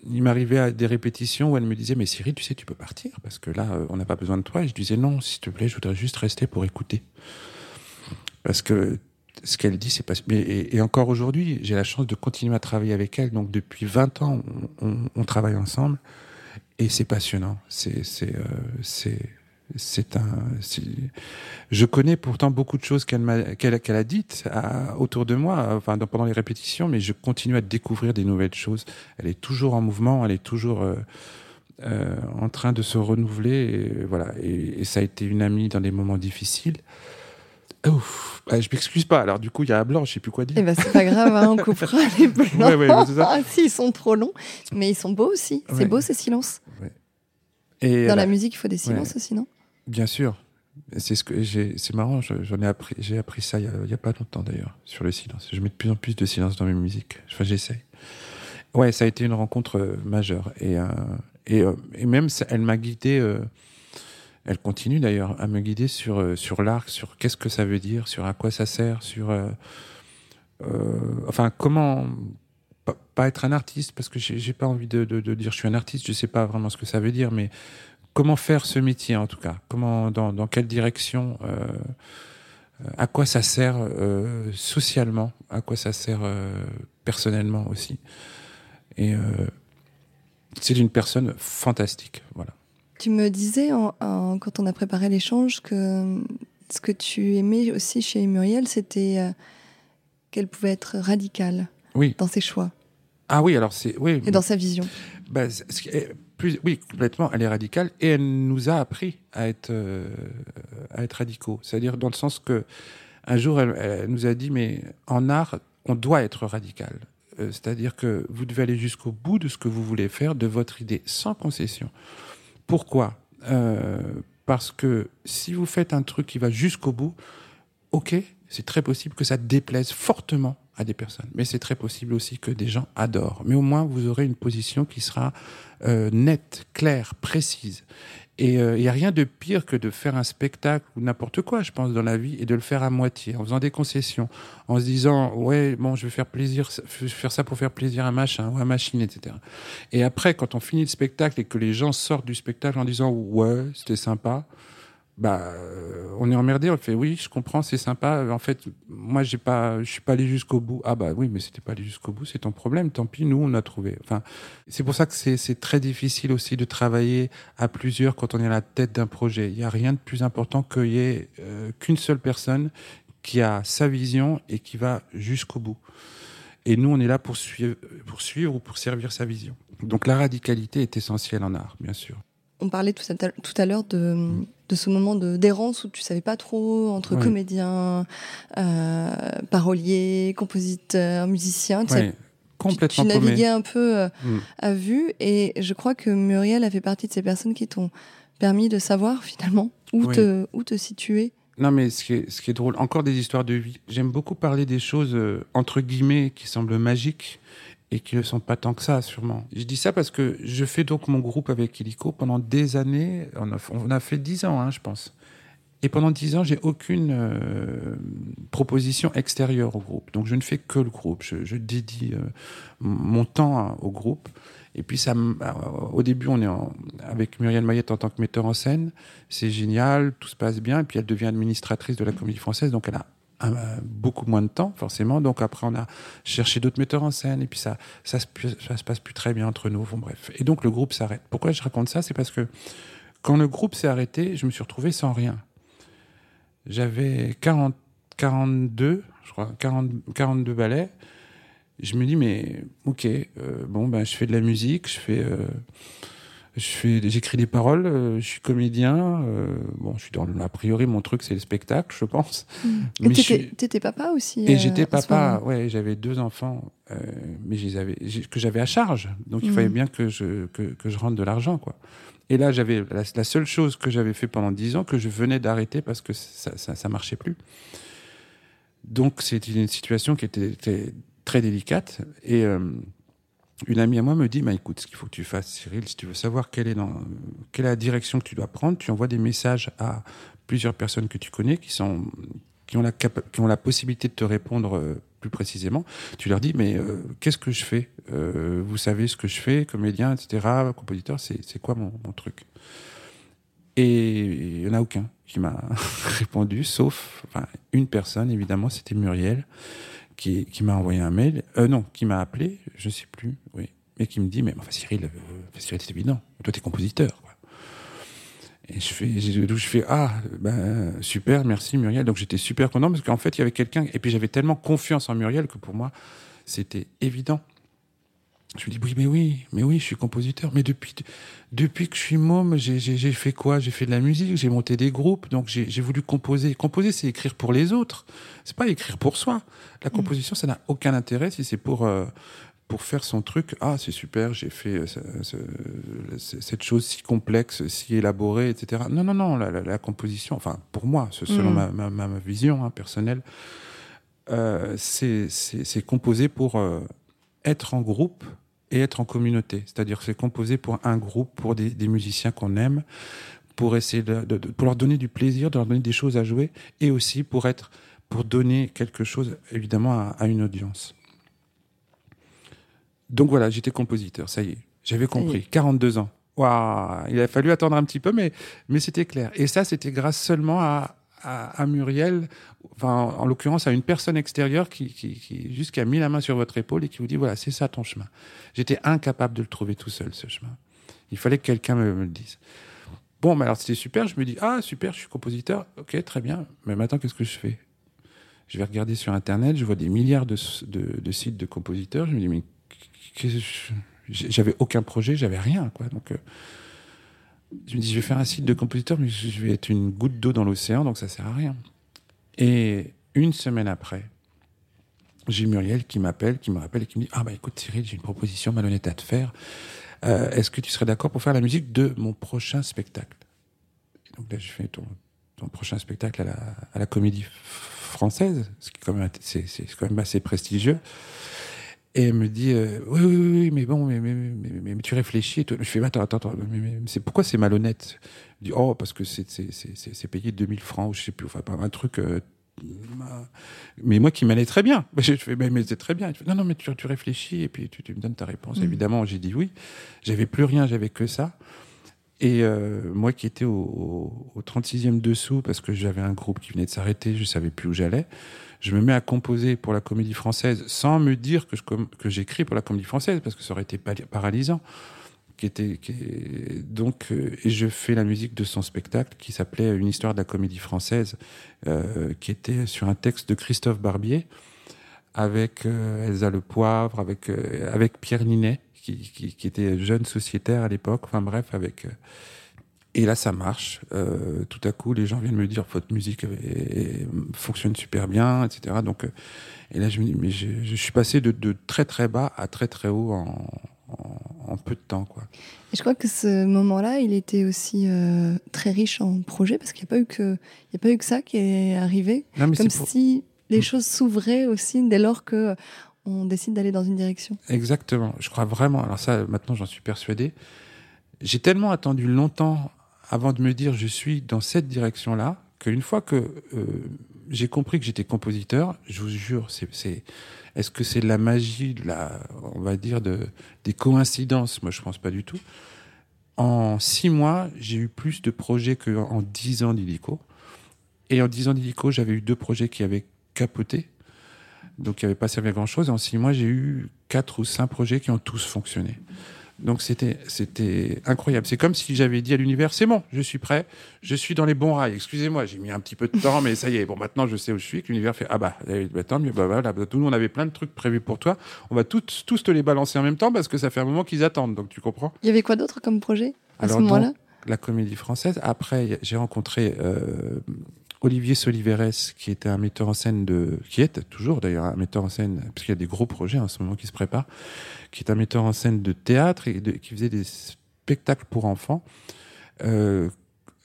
Il m'arrivait à des répétitions où elle me disait Mais Cyril, tu sais, tu peux partir parce que là, euh, on n'a pas besoin de toi. Et je disais Non, s'il te plaît, je voudrais juste rester pour écouter. Parce que ce qu'elle dit, c'est pas. Et, et encore aujourd'hui, j'ai la chance de continuer à travailler avec elle. Donc depuis 20 ans, on- on travaille ensemble. Et c'est passionnant. C'est. c'est, euh, c'est un. Je connais pourtant beaucoup de choses qu'elle qu'elle qu'elle a dites à- autour de moi, enfin dans- pendant les répétitions, mais je continue à découvrir des nouvelles choses. Elle est toujours en mouvement, elle est toujours euh, euh, en train de se renouveler, et voilà. Et, et ça a été une amie dans des moments difficiles. Ouf, Ah, je m'excuse pas. Alors du coup, il y a un blanc, je sais plus quoi dire. Eh ben c'est pas grave, hein, on coupera les blancs. Ouais, ça. Ah si, ils sont trop longs, mais ils sont beaux aussi. C'est Ouais. beau ces silences. Et Dans la musique, il faut des silences aussi, non? Bien sûr. C'est ce que j'ai. C'est marrant. je- J'en ai appris. J'ai appris ça il y, a, il y a pas longtemps d'ailleurs sur le silence. Je mets de plus en plus de silence dans mes musiques. Enfin, j'essaye. Ouais, ça a été une rencontre euh, majeure et euh, et, euh, et même ça- elle m'a guidé. Elle continue d'ailleurs à me guider sur euh, sur l'arc, sur qu'est-ce que ça veut dire, sur à quoi ça sert, sur euh, euh, enfin comment pas, être un artiste parce que j'ai pas envie de, de, dire je suis un artiste. Je sais pas vraiment ce que ça veut dire, mais comment faire ce métier en tout cas? Comment, dans, quelle direction À quoi ça sert socialement À quoi ça sert personnellement aussi? Et c'est une personne fantastique, voilà. Tu me disais, en- en- quand on a préparé l'échange, que euh, ce que tu aimais aussi chez Muriel, c'était euh, qu'elle pouvait être radicale Oui. dans ses choix Ah oui, alors c'est oui. et dans sa vision. Bah, plus, oui, complètement. Elle est radicale et elle nous a appris à être euh, à être radicaux. C'est-à-dire dans le sens que un jour, elle, elle nous a dit, mais en art, on doit être radical. Euh, C'est-à-dire que vous devez aller jusqu'au bout de ce que vous voulez faire, de votre idée, sans concession. Pourquoi? Euh, Parce que si vous faites un truc qui va jusqu'au bout, ok, c'est très possible que ça déplaise fortement à des personnes. Mais c'est très possible aussi que des gens adorent. Mais au moins, vous aurez une position qui sera euh, nette, claire, précise. Et il n'y a rien de pire que de faire un spectacle ou n'importe quoi, je pense, dans la vie, et de le faire à moitié, en faisant des concessions, en se disant, ouais, bon, je vais faire plaisir, faire ça pour faire plaisir à machin ou à machine, etc. Et après, quand on finit le spectacle et que les gens sortent du spectacle en disant, ouais, c'était sympa, bah, euh, on est emmerdé, on fait oui, je comprends, c'est sympa. En fait, moi, j'ai pas, je suis pas allé jusqu'au bout. Ah bah oui, mais c'était pas allé jusqu'au bout, c'est ton problème. Tant pis, nous, on a trouvé. Enfin, c'est pour ça que c'est très difficile aussi de travailler à plusieurs quand on est à la tête d'un projet. Il y a rien de plus important qu'il y ait euh, qu'une seule personne qui a sa vision et qui va jusqu'au bout. Et nous, on est là pour suivre, pour suivre ou pour servir sa vision. Donc la radicalité est essentielle en art, bien sûr. On parlait tout à, tout à l'heure de, de ce moment de d'errance où tu savais pas trop entre Oui. comédien, euh, parolier, compositeur, musicien. Tu, Ouais, complètement tu naviguais un peu euh, Mm. à vue et je crois que Muriel a fait partie de ces personnes qui t'ont permis de savoir finalement où, Oui. te, où te situer. Non, mais ce qui, est, ce qui est drôle, encore des histoires de vie. J'aime beaucoup parler des choses, euh, entre guillemets, qui semblent magiques et qui ne sont pas tant que ça, sûrement. Je dis ça parce que je fais donc mon groupe avec Illico pendant des années. On a, fait dix ans, hein, je pense. Et pendant dix ans, j'ai aucune euh, proposition extérieure au groupe. Donc, je ne fais que le groupe. Je, dédie euh, mon temps au groupe. Et puis ça, au début, on est avec Muriel Mayette en tant que metteur en scène. C'est génial, tout se passe bien. Et puis elle devient administratrice de la Comédie Française, donc elle a beaucoup moins de temps forcément. Donc après, on a cherché d'autres metteurs en scène. Et puis ça, ça, se, passe plus très bien entre nous. Bon, bref. Et donc le groupe s'arrête. Pourquoi je raconte ça? C'est parce que quand le groupe s'est arrêté, je me suis retrouvé sans rien. J'avais 40, 42, je crois, 40, 42 ballets je me dis mais ok euh, bon ben je fais de la musique je fais euh, j'écris des paroles euh, je suis comédien bon je suis dans a priori mon truc c'est le spectacle je pense mmh. mais t'étais papa aussi et j'étais papa ouais j'avais deux enfants mais je avais que j'avais à charge donc il mmh. fallait bien que je que, que je rentre de l'argent quoi et là j'avais la, seule chose que j'avais fait pendant dix ans que je venais d'arrêter parce que ça, ça ça marchait plus donc c'était une situation qui était, était très délicate. Et euh, une amie à moi me dit, bah, écoute, ce qu'il faut que tu fasses, Cyril, si tu veux savoir quelle est, dans, quelle est la direction que tu dois prendre, tu envoies des messages à plusieurs personnes que tu connais qui, sont, qui, ont, la qui ont la possibilité de te répondre euh, plus précisément. Tu leur dis, mais euh, qu'est-ce que je fais? Vous savez ce que je fais, comédien, etc., compositeur, c'est quoi mon, truc? Et il n'y en a aucun qui m'a répondu, sauf une personne, évidemment, c'était Muriel, qui, m'a envoyé un mail, euh, non, qui m'a appelé, je sais plus, oui, mais qui me dit, mais enfin Cyril, euh, Cyril c'est évident, toi t'es compositeur. Quoi. Et je fais, je fais, ah, ben super, merci Muriel. Donc j'étais super content parce qu'en fait il y avait quelqu'un, et puis j'avais tellement confiance en Muriel que pour moi c'était évident. Je me dis oui, mais oui, mais oui, je suis compositeur. Mais depuis, depuis que je suis môme, j'ai fait quoi? J'ai fait de la musique, j'ai monté des groupes, donc j'ai voulu composer. Composer, c'est écrire pour les autres. C'est pas écrire pour soi. La mm. composition, ça n'a aucun intérêt si c'est pour euh, pour faire son truc. Ah, c'est super, j'ai fait euh, cette chose si complexe, si élaborée, etc. Non, non, non. La, composition, enfin pour moi, selon mm. ma, ma, ma, vision hein, personnelle, euh, c'est composer pour euh, être en groupe et être en communauté. C'est-à-dire c'est composé pour un groupe, pour des, des musiciens qu'on aime, pour essayer de, de, pour leur donner du plaisir, de leur donner des choses à jouer, et aussi pour être, pour donner quelque chose évidemment à, à une audience. Donc voilà, j'étais compositeur, ça y est, j'avais compris. 42 ans. Waouh, il a fallu attendre un petit peu, mais, mais c'était clair. Et ça, c'était grâce seulement à, à, Muriel, en, l'occurrence à une personne extérieure qui, qui, a mis la main sur votre épaule et qui vous dit voilà, c'est ça ton chemin. J'étais incapable de le trouver tout seul, ce chemin. Il fallait que quelqu'un me, le dise. Bon, mais alors c'était super. Je me dis ah super, je suis compositeur. Ok, très bien. Mais maintenant, qu'est-ce que je fais? Je vais regarder sur Internet. Je vois des milliards de sites de compositeurs. Je me dis mais j'avais aucun projet, j'avais rien quoi. Donc euh, je me dis, je vais faire un site de compositeur, mais je vais être une goutte d'eau dans l'océan, donc ça sert à rien. Et une semaine après, j'ai Muriel qui m'appelle, qui me rappelle et qui me dit, ah bah écoute Cyril, j'ai une proposition malhonnête à te faire. Euh, Est-ce que tu serais d'accord pour faire la musique de mon prochain spectacle? Donc là, je fais ton, prochain spectacle à la, à la Comédie Française, ce qui est quand même, assez prestigieux. Et elle me dit euh, oui, oui, oui, mais bon, mais, mais, tu réfléchis. Je fais attends, attends, attends mais, c'est pourquoi c'est malhonnête? Je dis oh parce que c'est c'est payé 2000 francs ou je sais plus, enfin un truc. Euh, mais moi qui m'allait très bien. Je fais mais, mais c'est très bien. non non mais tu, tu réfléchis et puis tu, tu me donnes ta réponse. Mmh. Évidemment j'ai dit oui. J'avais plus rien, j'avais que ça. Et euh, moi qui étais au, au, 36e dessous parce que j'avais un groupe qui venait de s'arrêter, je savais plus où j'allais je me mets à composer pour la comédie française sans me dire que, je, que j'écris pour la comédie française parce que ça aurait été paralysant. Donc, euh, et je fais la musique de son spectacle qui s'appelait Une histoire de la comédie française, euh, qui était sur un texte de Christophe Barbier avec euh, Elsa Le Poivre, avec, avec Pierre Ninet, qui, qui, qui, était jeune sociétaire à l'époque, enfin bref, avec et là, ça marche. Euh, tout à coup, les gens viennent me dire votre musique fonctionne super bien, etc. Donc, euh, et là, je me dis, mais je, je suis passé de, de, très très bas à très très haut en, en, en peu de temps, quoi. Et je crois que ce moment-là, il était aussi euh, très riche en projets parce qu'il n'y a pas eu que, il y a pas eu que ça qui est arrivé. Non, Comme si les hmm. choses s'ouvraient aussi dès lors que on décide d'aller dans une direction. Exactement. Je crois vraiment. Alors ça, maintenant, j'en suis persuadé. J'ai tellement attendu longtemps avant de me dire je suis dans cette direction-là, qu'une fois que euh, j'ai compris que j'étais compositeur. Je vous jure, c'est, c'est, est-ce que c'est de la magie, de la, on va dire, de, des coïncidences? Moi, je pense pas du tout. En six mois, j'ai eu plus de projets qu'en dix ans d'Illico. Et en dix ans d'Illico, j'avais eu deux projets qui avaient capoté. Donc, n'y avait pas servi à grand chose. En six mois, j'ai eu quatre ou cinq projets qui ont tous fonctionné. Donc c'était c'était incroyable. C'est comme si j'avais dit à l'univers c'est bon, je suis prêt, je suis dans les bons rails. Excusez-moi, j'ai mis un petit peu de temps, mais ça y est. Bon, maintenant je sais où je suis. Que l'univers fait ah bah, bah tant mieux. Bah voilà, bah, tout le monde avait plein de trucs prévus pour toi. On va tous tous te les balancer en même temps parce que ça fait un moment qu'ils attendent. Donc tu comprends? Il y avait quoi d'autre comme projet à Alors, ce moment-là? La comédie française. Après, j'ai rencontré euh, Olivier Soliveres, qui était un metteur en scène de, qui est toujours d'ailleurs un metteur en scène, parce qu'il y a des gros projets en ce moment qui se préparent, qui est un metteur en scène de théâtre et qui faisait des spectacles pour enfants. Euh,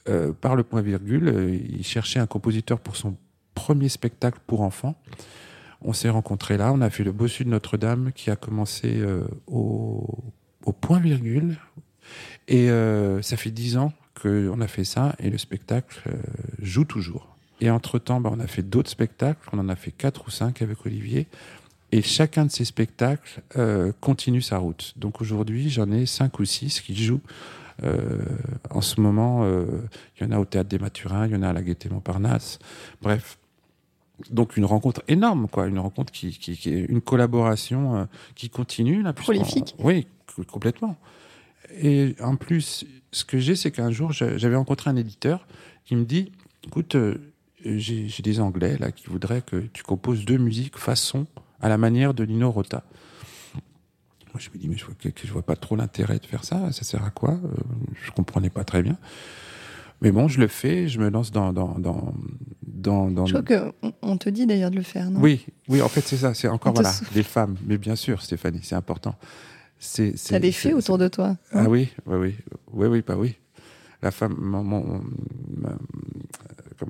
euh, par le point virgule, euh, il cherchait un compositeur pour son premier spectacle pour enfants. On s'est rencontrés là, on a fait le Bossu de Notre-Dame qui a commencé au, au, point virgule. Et ça fait dix ans qu'on a fait ça et le spectacle euh, joue toujours. Et entre-temps, bah, on a fait d'autres spectacles, on en a fait quatre ou cinq avec Olivier. Et chacun de ces spectacles euh, continue sa route. Donc aujourd'hui, j'en ai cinq ou six qui jouent. Euh, en ce moment, il y en a au Théâtre des Mathurins, il y en a à la Gaîté Montparnasse. Bref, donc une rencontre énorme, quoi, une rencontre qui, qui, est une collaboration qui continue. Là, Prolifique. Oui, complètement. Et en plus, ce que j'ai, c'est qu'un jour, j'avais rencontré un éditeur qui me dit, écoute, euh, j'ai des Anglais là qui voudraient que tu composes deux musiques façon à la manière de Nino Rota. Moi, je me dis, mais je vois, je vois pas trop l'intérêt de faire ça. Ça sert à quoi? Euh, Je comprenais pas très bien. Mais bon, je le fais, je me lance dans. dans, dans, dans, je crois qu'on te dit d'ailleurs de le faire, non? Oui, oui, en fait, c'est ça. C'est encore, voilà, les femmes. Mais bien sûr, Stéphanie, c'est important. C'est, as des faits autour de toi. Ah oui, oui, oui, oui, oui, pas oui. La femme, mon, ma,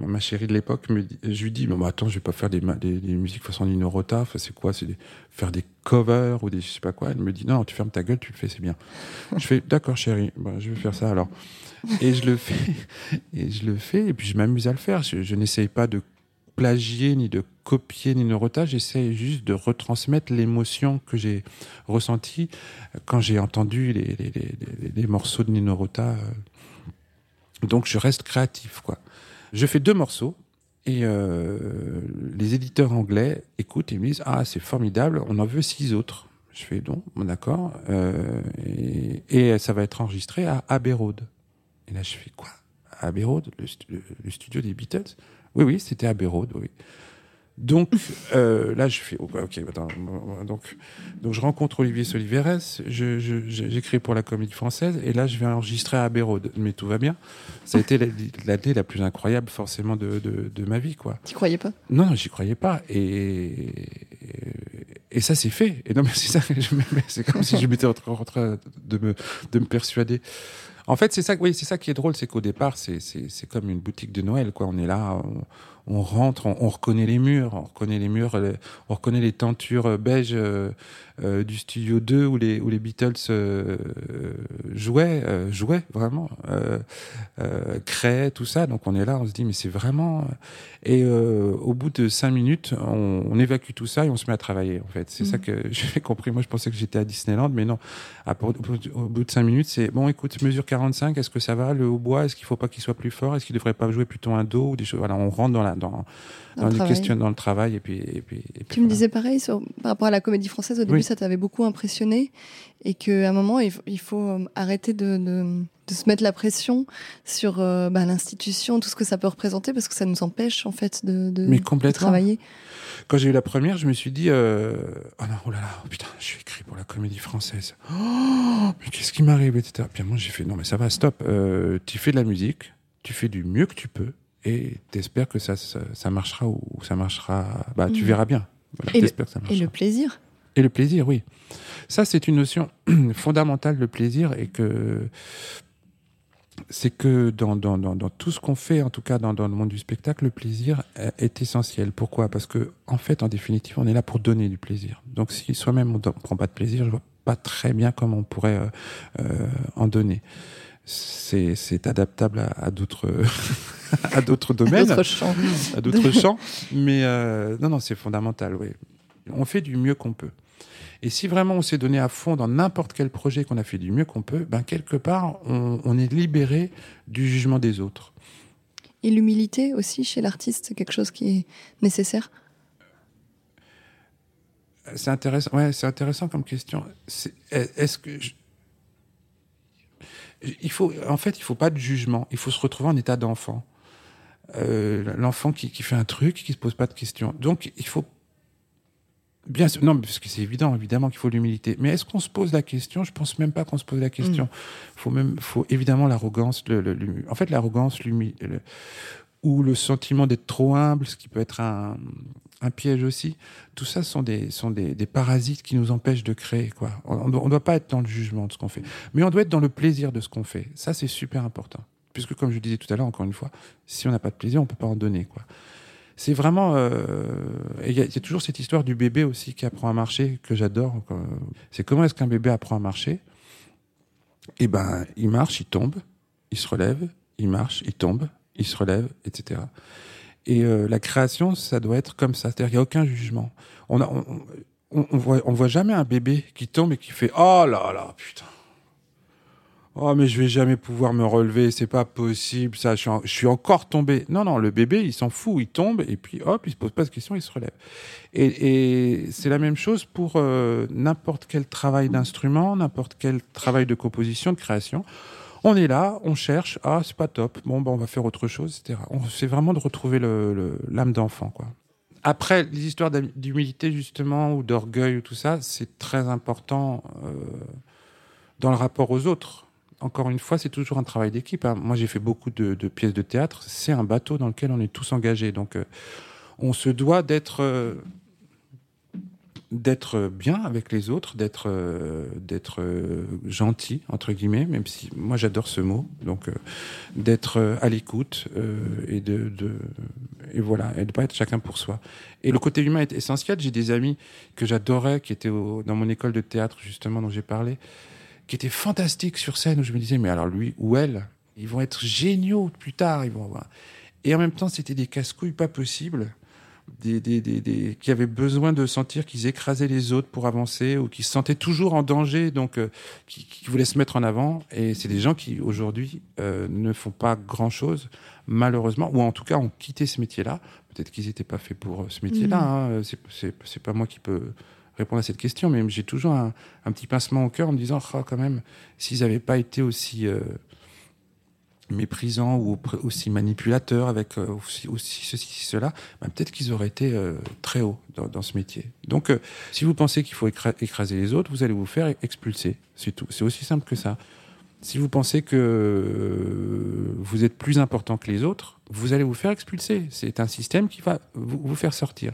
ma, chérie de l'époque, me je lui dis, mais attends, je vais pas faire des, des, des musiques façon Nino Rota, c'est quoi? C'est faire des covers ou des je sais pas quoi. Elle me dit, non, tu fermes ta gueule, tu le fais, c'est bien. je fais, d'accord, chérie, je vais faire ça alors. Et je le fais, et je le fais, et puis je m'amuse à le faire. Je, je n'essaye pas de plagier, ni de copier, ni de rota. J'essaie juste de retransmettre l'émotion que j'ai ressentie quand j'ai entendu les, les, les, morceaux de Nino Rota. Donc je reste créatif, quoi. Je fais deux morceaux et euh, les éditeurs anglais écoutent et me disent ah c'est formidable, on en veut six autres. Je fais donc d'accord euh, et, ça va être enregistré à Abbey Road. Et là je fais quoi? Abbey Road, le, le studio des Beatles? Oui, oui, c'était à Road, oui. Donc euh, là, je fais ok, attends, donc donc je rencontre Olivier Soliveres, j'écris pour la Comédie Française et là je vais enregistrer à Abbey mais tout va bien. Ça a été l'année la plus incroyable forcément de, de, ma vie, quoi. Tu croyais pas? Non, j'y croyais pas et et ça c'est fait. Et non mais c'est ça, c'est comme si je m'étais en train de me de me persuader. En fait, c'est ça, oui, c'est ça qui est drôle, c'est qu'au départ, c'est, comme une boutique de Noël, quoi. On est là, on, rentre, on, reconnaît les murs, on reconnaît les murs, on reconnaît les tentures beige euh, euh, du studio 2 où les, où les Beatles euh, jouaient, jouaient vraiment, créaient tout ça. Donc on est là, on se dit, mais c'est vraiment. Et au bout de cinq minutes, on, évacue tout ça et on se met à travailler. En fait, c'est ça mmh. que j'ai compris. Moi, je pensais que j'étais à Disneyland, mais non. au bout de cinq minutes, c'est bon. Écoute, mesure 45, est-ce que ça va? Le hautbois, est-ce qu'il faut pas qu'il soit plus fort? Est-ce qu'il devrait pas jouer plutôt un do ou des choses? Voilà, on rentre dans la dans, dans, les questions dans le travail et puis et puis. tu me disais pareil sur, par rapport à la comédie française. Au début, ça t'avait beaucoup impressionné et qu'à un moment, il, faut euh, arrêter de, de, se mettre la pression sur euh, bah, l'institution, tout ce que ça peut représenter, parce que ça nous empêche en fait de, de, Mais complètement. travailler. Quand j'ai eu la première, je me suis dit, euh, oh non, oh là là, putain, je suis écrit pour la comédie française. Oh, mais qu'est-ce qui m'arrive, etc. Puis moi, j'ai fait, non, mais ça va, stop. Euh, tu fais de la musique, tu fais du mieux que tu peux, et t'espères que ça, ça, marchera ou ça marchera. Bah, tu mmh. verras bien. et, le, et le plaisir? Et le plaisir, oui. Ça, c'est une notion fondamentale, le plaisir, et que c'est que dans, dans, dans, dans, tout ce qu'on fait, en tout cas dans, dans le monde du spectacle, le plaisir est essentiel. Pourquoi? Parce que, en fait, en définitive, on est là pour donner du plaisir. Donc, si soi-même on ne prend pas de plaisir, je vois pas très bien comment on pourrait euh, euh, en donner. C'est adaptable à, d'autres à d'autres domaines, à d'autres champs. Mais euh, non, non, c'est fondamental. Oui, on fait du mieux qu'on peut. Et si vraiment on s'est donné à fond dans n'importe quel projet qu'on a fait du mieux qu'on peut, ben quelque part on, on est libéré du jugement des autres. Et l'humilité aussi chez l'artiste, c'est quelque chose qui est nécessaire? C'est intéressant. Ouais, c'est intéressant comme question. Est-ce que je- il faut, en fait, il faut pas de jugement. Il faut se retrouver en état d'enfant. Euh, L'enfant qui, qui fait un truc, qui se pose pas de questions. Donc, il faut bien sûr, non, parce que c'est évident, évidemment qu'il faut l'humilité. Mais est-ce qu'on se pose la question? Je pense même pas qu'on se pose la question. Faut même, faut évidemment l'arrogance. Le, en fait, l'arrogance, ou le sentiment d'être trop humble, ce qui peut être un, un piège aussi. Tout ça sont des, sont des, parasites qui nous empêchent de créer. Quoi. On ne doit pas être dans le jugement de ce qu'on fait, mais on doit être dans le plaisir de ce qu'on fait. Ça, c'est super important. Puisque, comme je disais tout à l'heure, encore une fois, si on n'a pas de plaisir, on peut pas en donner. Quoi. C'est vraiment. euh, Il y, a- toujours cette histoire du bébé aussi qui apprend à marcher que j'adore. quoi. C'est comment est-ce qu'un bébé apprend à marcher? Eh ben, il marche, il tombe, il se relève, il marche, il tombe, il se relève, etc. Et euh, la création, ça doit être comme ça. C'est-à-dire qu'il n'y a aucun jugement. On, a, on, on, on voit, on voit jamais un bébé qui tombe et qui fait Oh là là, putain. Oh, mais je vais jamais pouvoir me relever, c'est pas possible, ça, je suis, encore tombé. Non, non, le bébé, il s'en fout, il tombe, et puis hop, il se pose pas de questions, il se relève. Et, et c'est la même chose pour euh, n'importe quel travail d'instrument, n'importe quel travail de composition, de création. On est là, on cherche, ah, c'est pas top, bon, ben, on va faire autre chose, etc. On- C'est vraiment de retrouver l'âme d'enfant, quoi. Après, les histoires d'hum- d'humilité, justement, ou d'orgueil, ou tout ça, c'est très important euh, dans le rapport aux autres. Encore une fois, c'est toujours un travail d'équipe. hein. Moi, j'ai fait beaucoup de, de pièces de théâtre. C'est un bateau dans lequel on est tous engagés. Donc, euh, on se doit d'être euh, d'être bien avec les autres, d'être euh, euh, gentil entre guillemets, même si moi j'adore ce mot. Donc, euh, d'être à l'écoute et de, de et voilà, et pas être chacun pour soi. Et le côté humain est essentiel. J'ai des amis que j'adorais, qui étaient dans mon école de théâtre justement dont j'ai parlé, qui étaient fantastiques sur scène où je me disais mais alors lui ou elle, ils vont être géniaux plus tard, ils vont. Et en même temps, c'était des casse-couilles pas possibles, des, des, des, des- qui avaient besoin de sentir qu'ils écrasaient les autres pour avancer ou qui se sentaient toujours en danger, donc euh, qui, qui voulaient se mettre en avant. Et c'est des gens qui aujourd'hui euh, ne font pas grand-chose, malheureusement, ou en tout cas ont quitté ce métier-là. Peut-être qu'ils n'étaient pas faits pour euh, ce métier-là. hein. C'est, pas moi qui peux répondre à cette question, mais j'ai toujours un, un petit pincement au cœur en me disant, Ah, quand même, s'ils n'avaient pas été aussi méprisants ou aussi manipulateurs avec euh, aussi, ceci, cela, ben, peut-être qu'ils auraient été euh, très hauts dans, ce métier. Donc, euh, si vous pensez qu'il faut écra- écraser les autres, vous allez vous faire expulser. C'est tout. C'est aussi simple que ça. Si vous pensez que vous êtes plus important que les autres, vous allez vous faire expulser. C'est un système qui va vous faire sortir.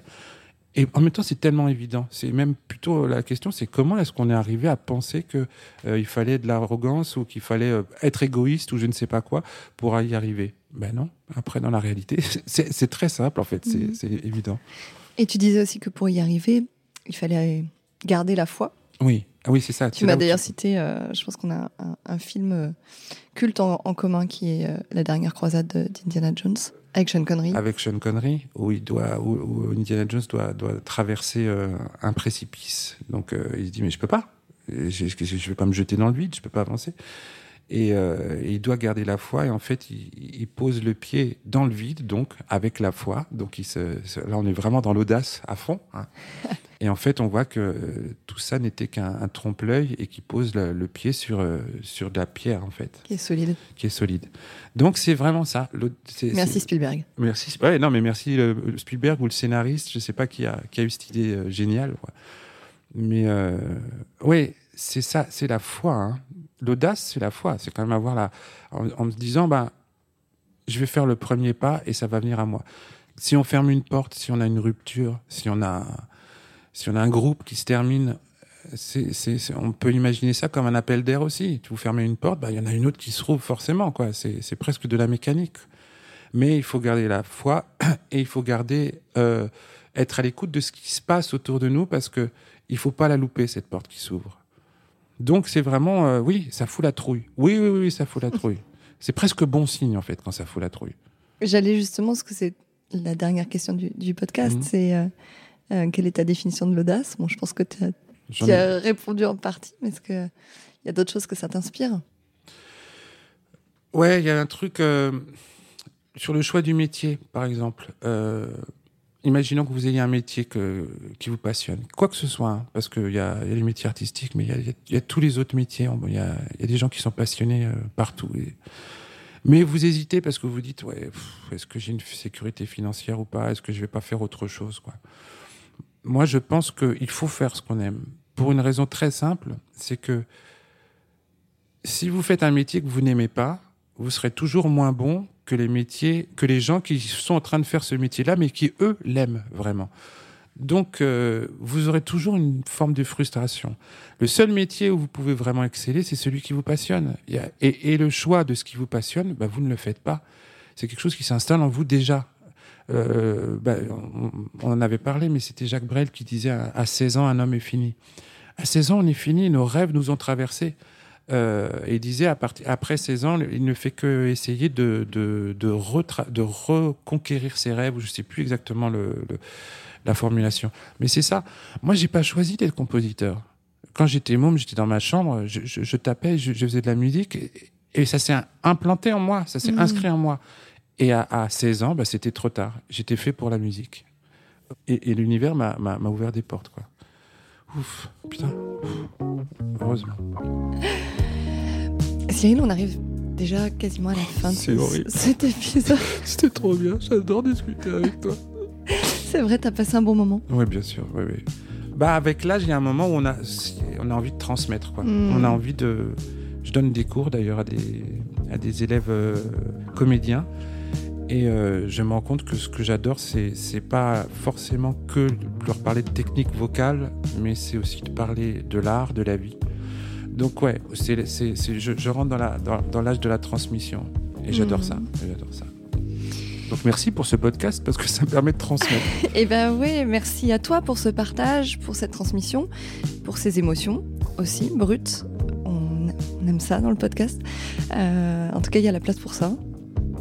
Et en même temps, c'est tellement évident. C'est même plutôt la question, c'est comment est-ce qu'on est arrivé à penser que euh, il fallait de l'arrogance ou qu'il fallait euh, être égoïste ou je ne sais pas quoi pour y arriver? Ben non. Après, dans la réalité, c'est très simple en fait. C'est Mhm. c'est évident. Et tu disais aussi que pour y arriver, il fallait garder la foi. Oui. Ah oui, c'est ça. Tu m'as d'ailleurs cité, euh, je pense qu'on a un, un film euh, culte en, en commun qui est euh, La dernière croisade de- d'Indiana Jones avec Sean Connery. avec Sean Connery, où Indiana Jones doit, doit traverser euh, un précipice. Donc euh, il se dit mais je peux pas, je, je vais pas me jeter dans le vide, je peux pas avancer. Et, euh, il doit garder la foi et en fait il, il pose le pied dans le vide donc avec la foi. Donc il se, se- là on est vraiment dans l'audace à fond. hein. Et en fait on voit que euh, tout ça n'était qu'un un trompe-l'œil et qu'il pose le, le pied sur euh, sur de la pierre en fait, Qui est solide. qui est solide. Donc c'est vraiment ça. Merci Spielberg. Merci. Ouais, non, mais merci Spielberg ou le scénariste, je sais pas qui a, qui a eu cette idée géniale. quoi. Mais oui, c'est ça, c'est la foi. hein. L'audace, c'est la foi. C'est quand même avoir la. En, en disant, ben, je vais faire le premier pas et ça va venir à moi. Si on ferme une porte, si on a une rupture, si on a, si on a un groupe qui se termine, on peut imaginer ça comme un appel d'air aussi. Vous fermez une porte, ben, il y en a une autre qui se rouvre forcément. Quoi. C'est, c'est presque de la mécanique. Mais il faut garder la foi et il faut garder euh, être à l'écoute de ce qui se passe autour de nous parce que il faut pas la louper cette porte qui s'ouvre. Donc c'est vraiment, euh, oui, ça fout la trouille. Oui, oui, oui, ça fout la trouille. c'est presque bon signe en fait quand ça fout la trouille. J'allais justement, ce que c'est la dernière question du, podcast, mhm. c'est euh, euh, quelle est ta définition de l'audace? Bon, je pense que tu as, répondu en partie, mais est-ce qu'il y a d'autres choses que ça t'inspire? Ouais, il y a un truc sur le choix du métier, par exemple imaginons que vous ayez un métier que, qui vous passionne, quoi que ce soit, hein, parce qu'il y a, y a les métiers artistiques, mais il y, y a, tous les autres métiers. Il y a, y a, des gens qui sont passionnés euh, partout. Mais vous hésitez parce que vous dites, ouais, est-ce que j'ai une sécurité financière ou pas? Est-ce que je vais pas faire autre chose quoi? Moi, je pense qu'il faut faire ce qu'on aime. Pour une raison très simple, c'est que si vous faites un métier que vous n'aimez pas, vous serez toujours moins bon que les métiers, que les gens qui sont en train de faire ce métier-là, mais qui eux l'aiment vraiment. Donc, euh, vous aurez toujours une forme de frustration. Le seul métier où vous pouvez vraiment exceller, c'est celui qui vous passionne. Et, le choix de ce qui vous passionne, bah, vous ne le faites pas. C'est quelque chose qui s'installe en vous déjà. Euh, bah, on, en avait parlé, mais c'était Jacques Brel qui disait à 16 ans, un homme est fini. À 16 ans, on est fini, nos rêves nous ont traversés. Euh, et disait à après 16 ans, il ne fait que essayer de, de, de, de reconquérir ses rêves, je ne sais plus exactement le, la formulation. Mais c'est ça. Moi, j'ai pas choisi d'être compositeur. Quand j'étais môme, j'étais dans ma chambre, je, je, tapais, je, faisais de la musique, et, ça s'est implanté en moi, ça s'est mmh. inscrit en moi. Et à, à 16 ans, bah, c'était trop tard. J'étais fait pour la musique. Et, et l'univers m'a ouvert des portes, quoi. Ouf, putain. Heureusement. Cyril, on arrive déjà quasiment à la fin de cet épisode. C'était trop bien, j'adore discuter avec toi. C'est vrai, t'as passé un bon moment. Oui, bien sûr, oui, oui. Bah, avec l'âge, il y a un moment où on a, on a envie de transmettre. Quoi. Hmm. On a envie de. Je donne des cours d'ailleurs à des, à des élèves euh, comédiens. Et euh, je me rends compte que ce que j'adore, c'est, c'est pas forcément que leur parler de technique vocale, mais c'est aussi de parler de l'art, de la vie. Donc ouais, c'est, c'est, je, je, rentre dans, la, dans, l'âge de la transmission. Et j'adore mmh. ça. J'adore ça. Donc merci pour ce podcast parce que ça me permet de transmettre. et eh ben oui, merci à toi pour ce partage, pour cette transmission, pour ces émotions aussi brutes. On, aime ça dans le podcast. Euh, en tout cas, il y a la place pour ça.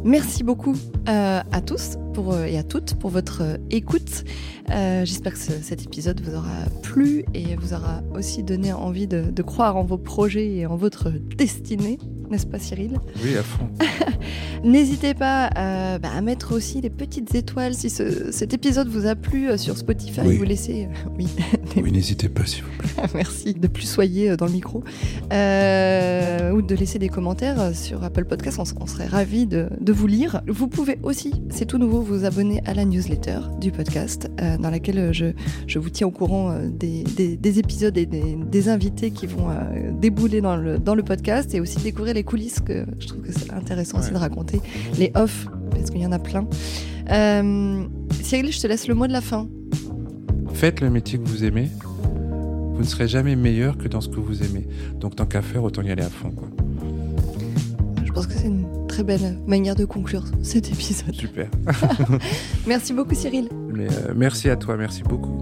Merci beaucoup euh, à tous euh, et à toutes pour votre euh, écoute. J'espère que cet épisode vous aura plu et vous aura aussi donné envie de croire en vos projets et en votre destinée n'est-ce pas Cyril? Oui, à fond. N'hésitez pas euh, bah, à mettre aussi des petites étoiles si cet épisode vous a plu euh, sur Spotify. Oui. Vous laissez, euh, oui. oui, n'hésitez pas s'il vous plaît. Merci de plus soyer dans le micro ou de laisser des commentaires sur Apple Podcast. On, serait ravis de, vous lire. Vous pouvez aussi, c'est tout nouveau, vous abonner à la newsletter du podcast dans laquelle je, je, vous tiens au courant des, des, épisodes et des, des, invités qui vont débouler dans le, dans le podcast et aussi découvrir les coulisses que je trouve que c'est intéressant aussi de raconter, les off, parce qu'il y en a plein. Euh, Cyril, je te laisse le mot de la fin. Faites le métier que vous aimez. Vous ne serez jamais meilleur que dans ce que vous aimez. Donc tant qu'à faire, autant y aller à fond. Quoi. Je pense que c'est une très belle manière de conclure cet épisode. Super. merci beaucoup Cyril. Mais, euh, merci à toi, merci beaucoup.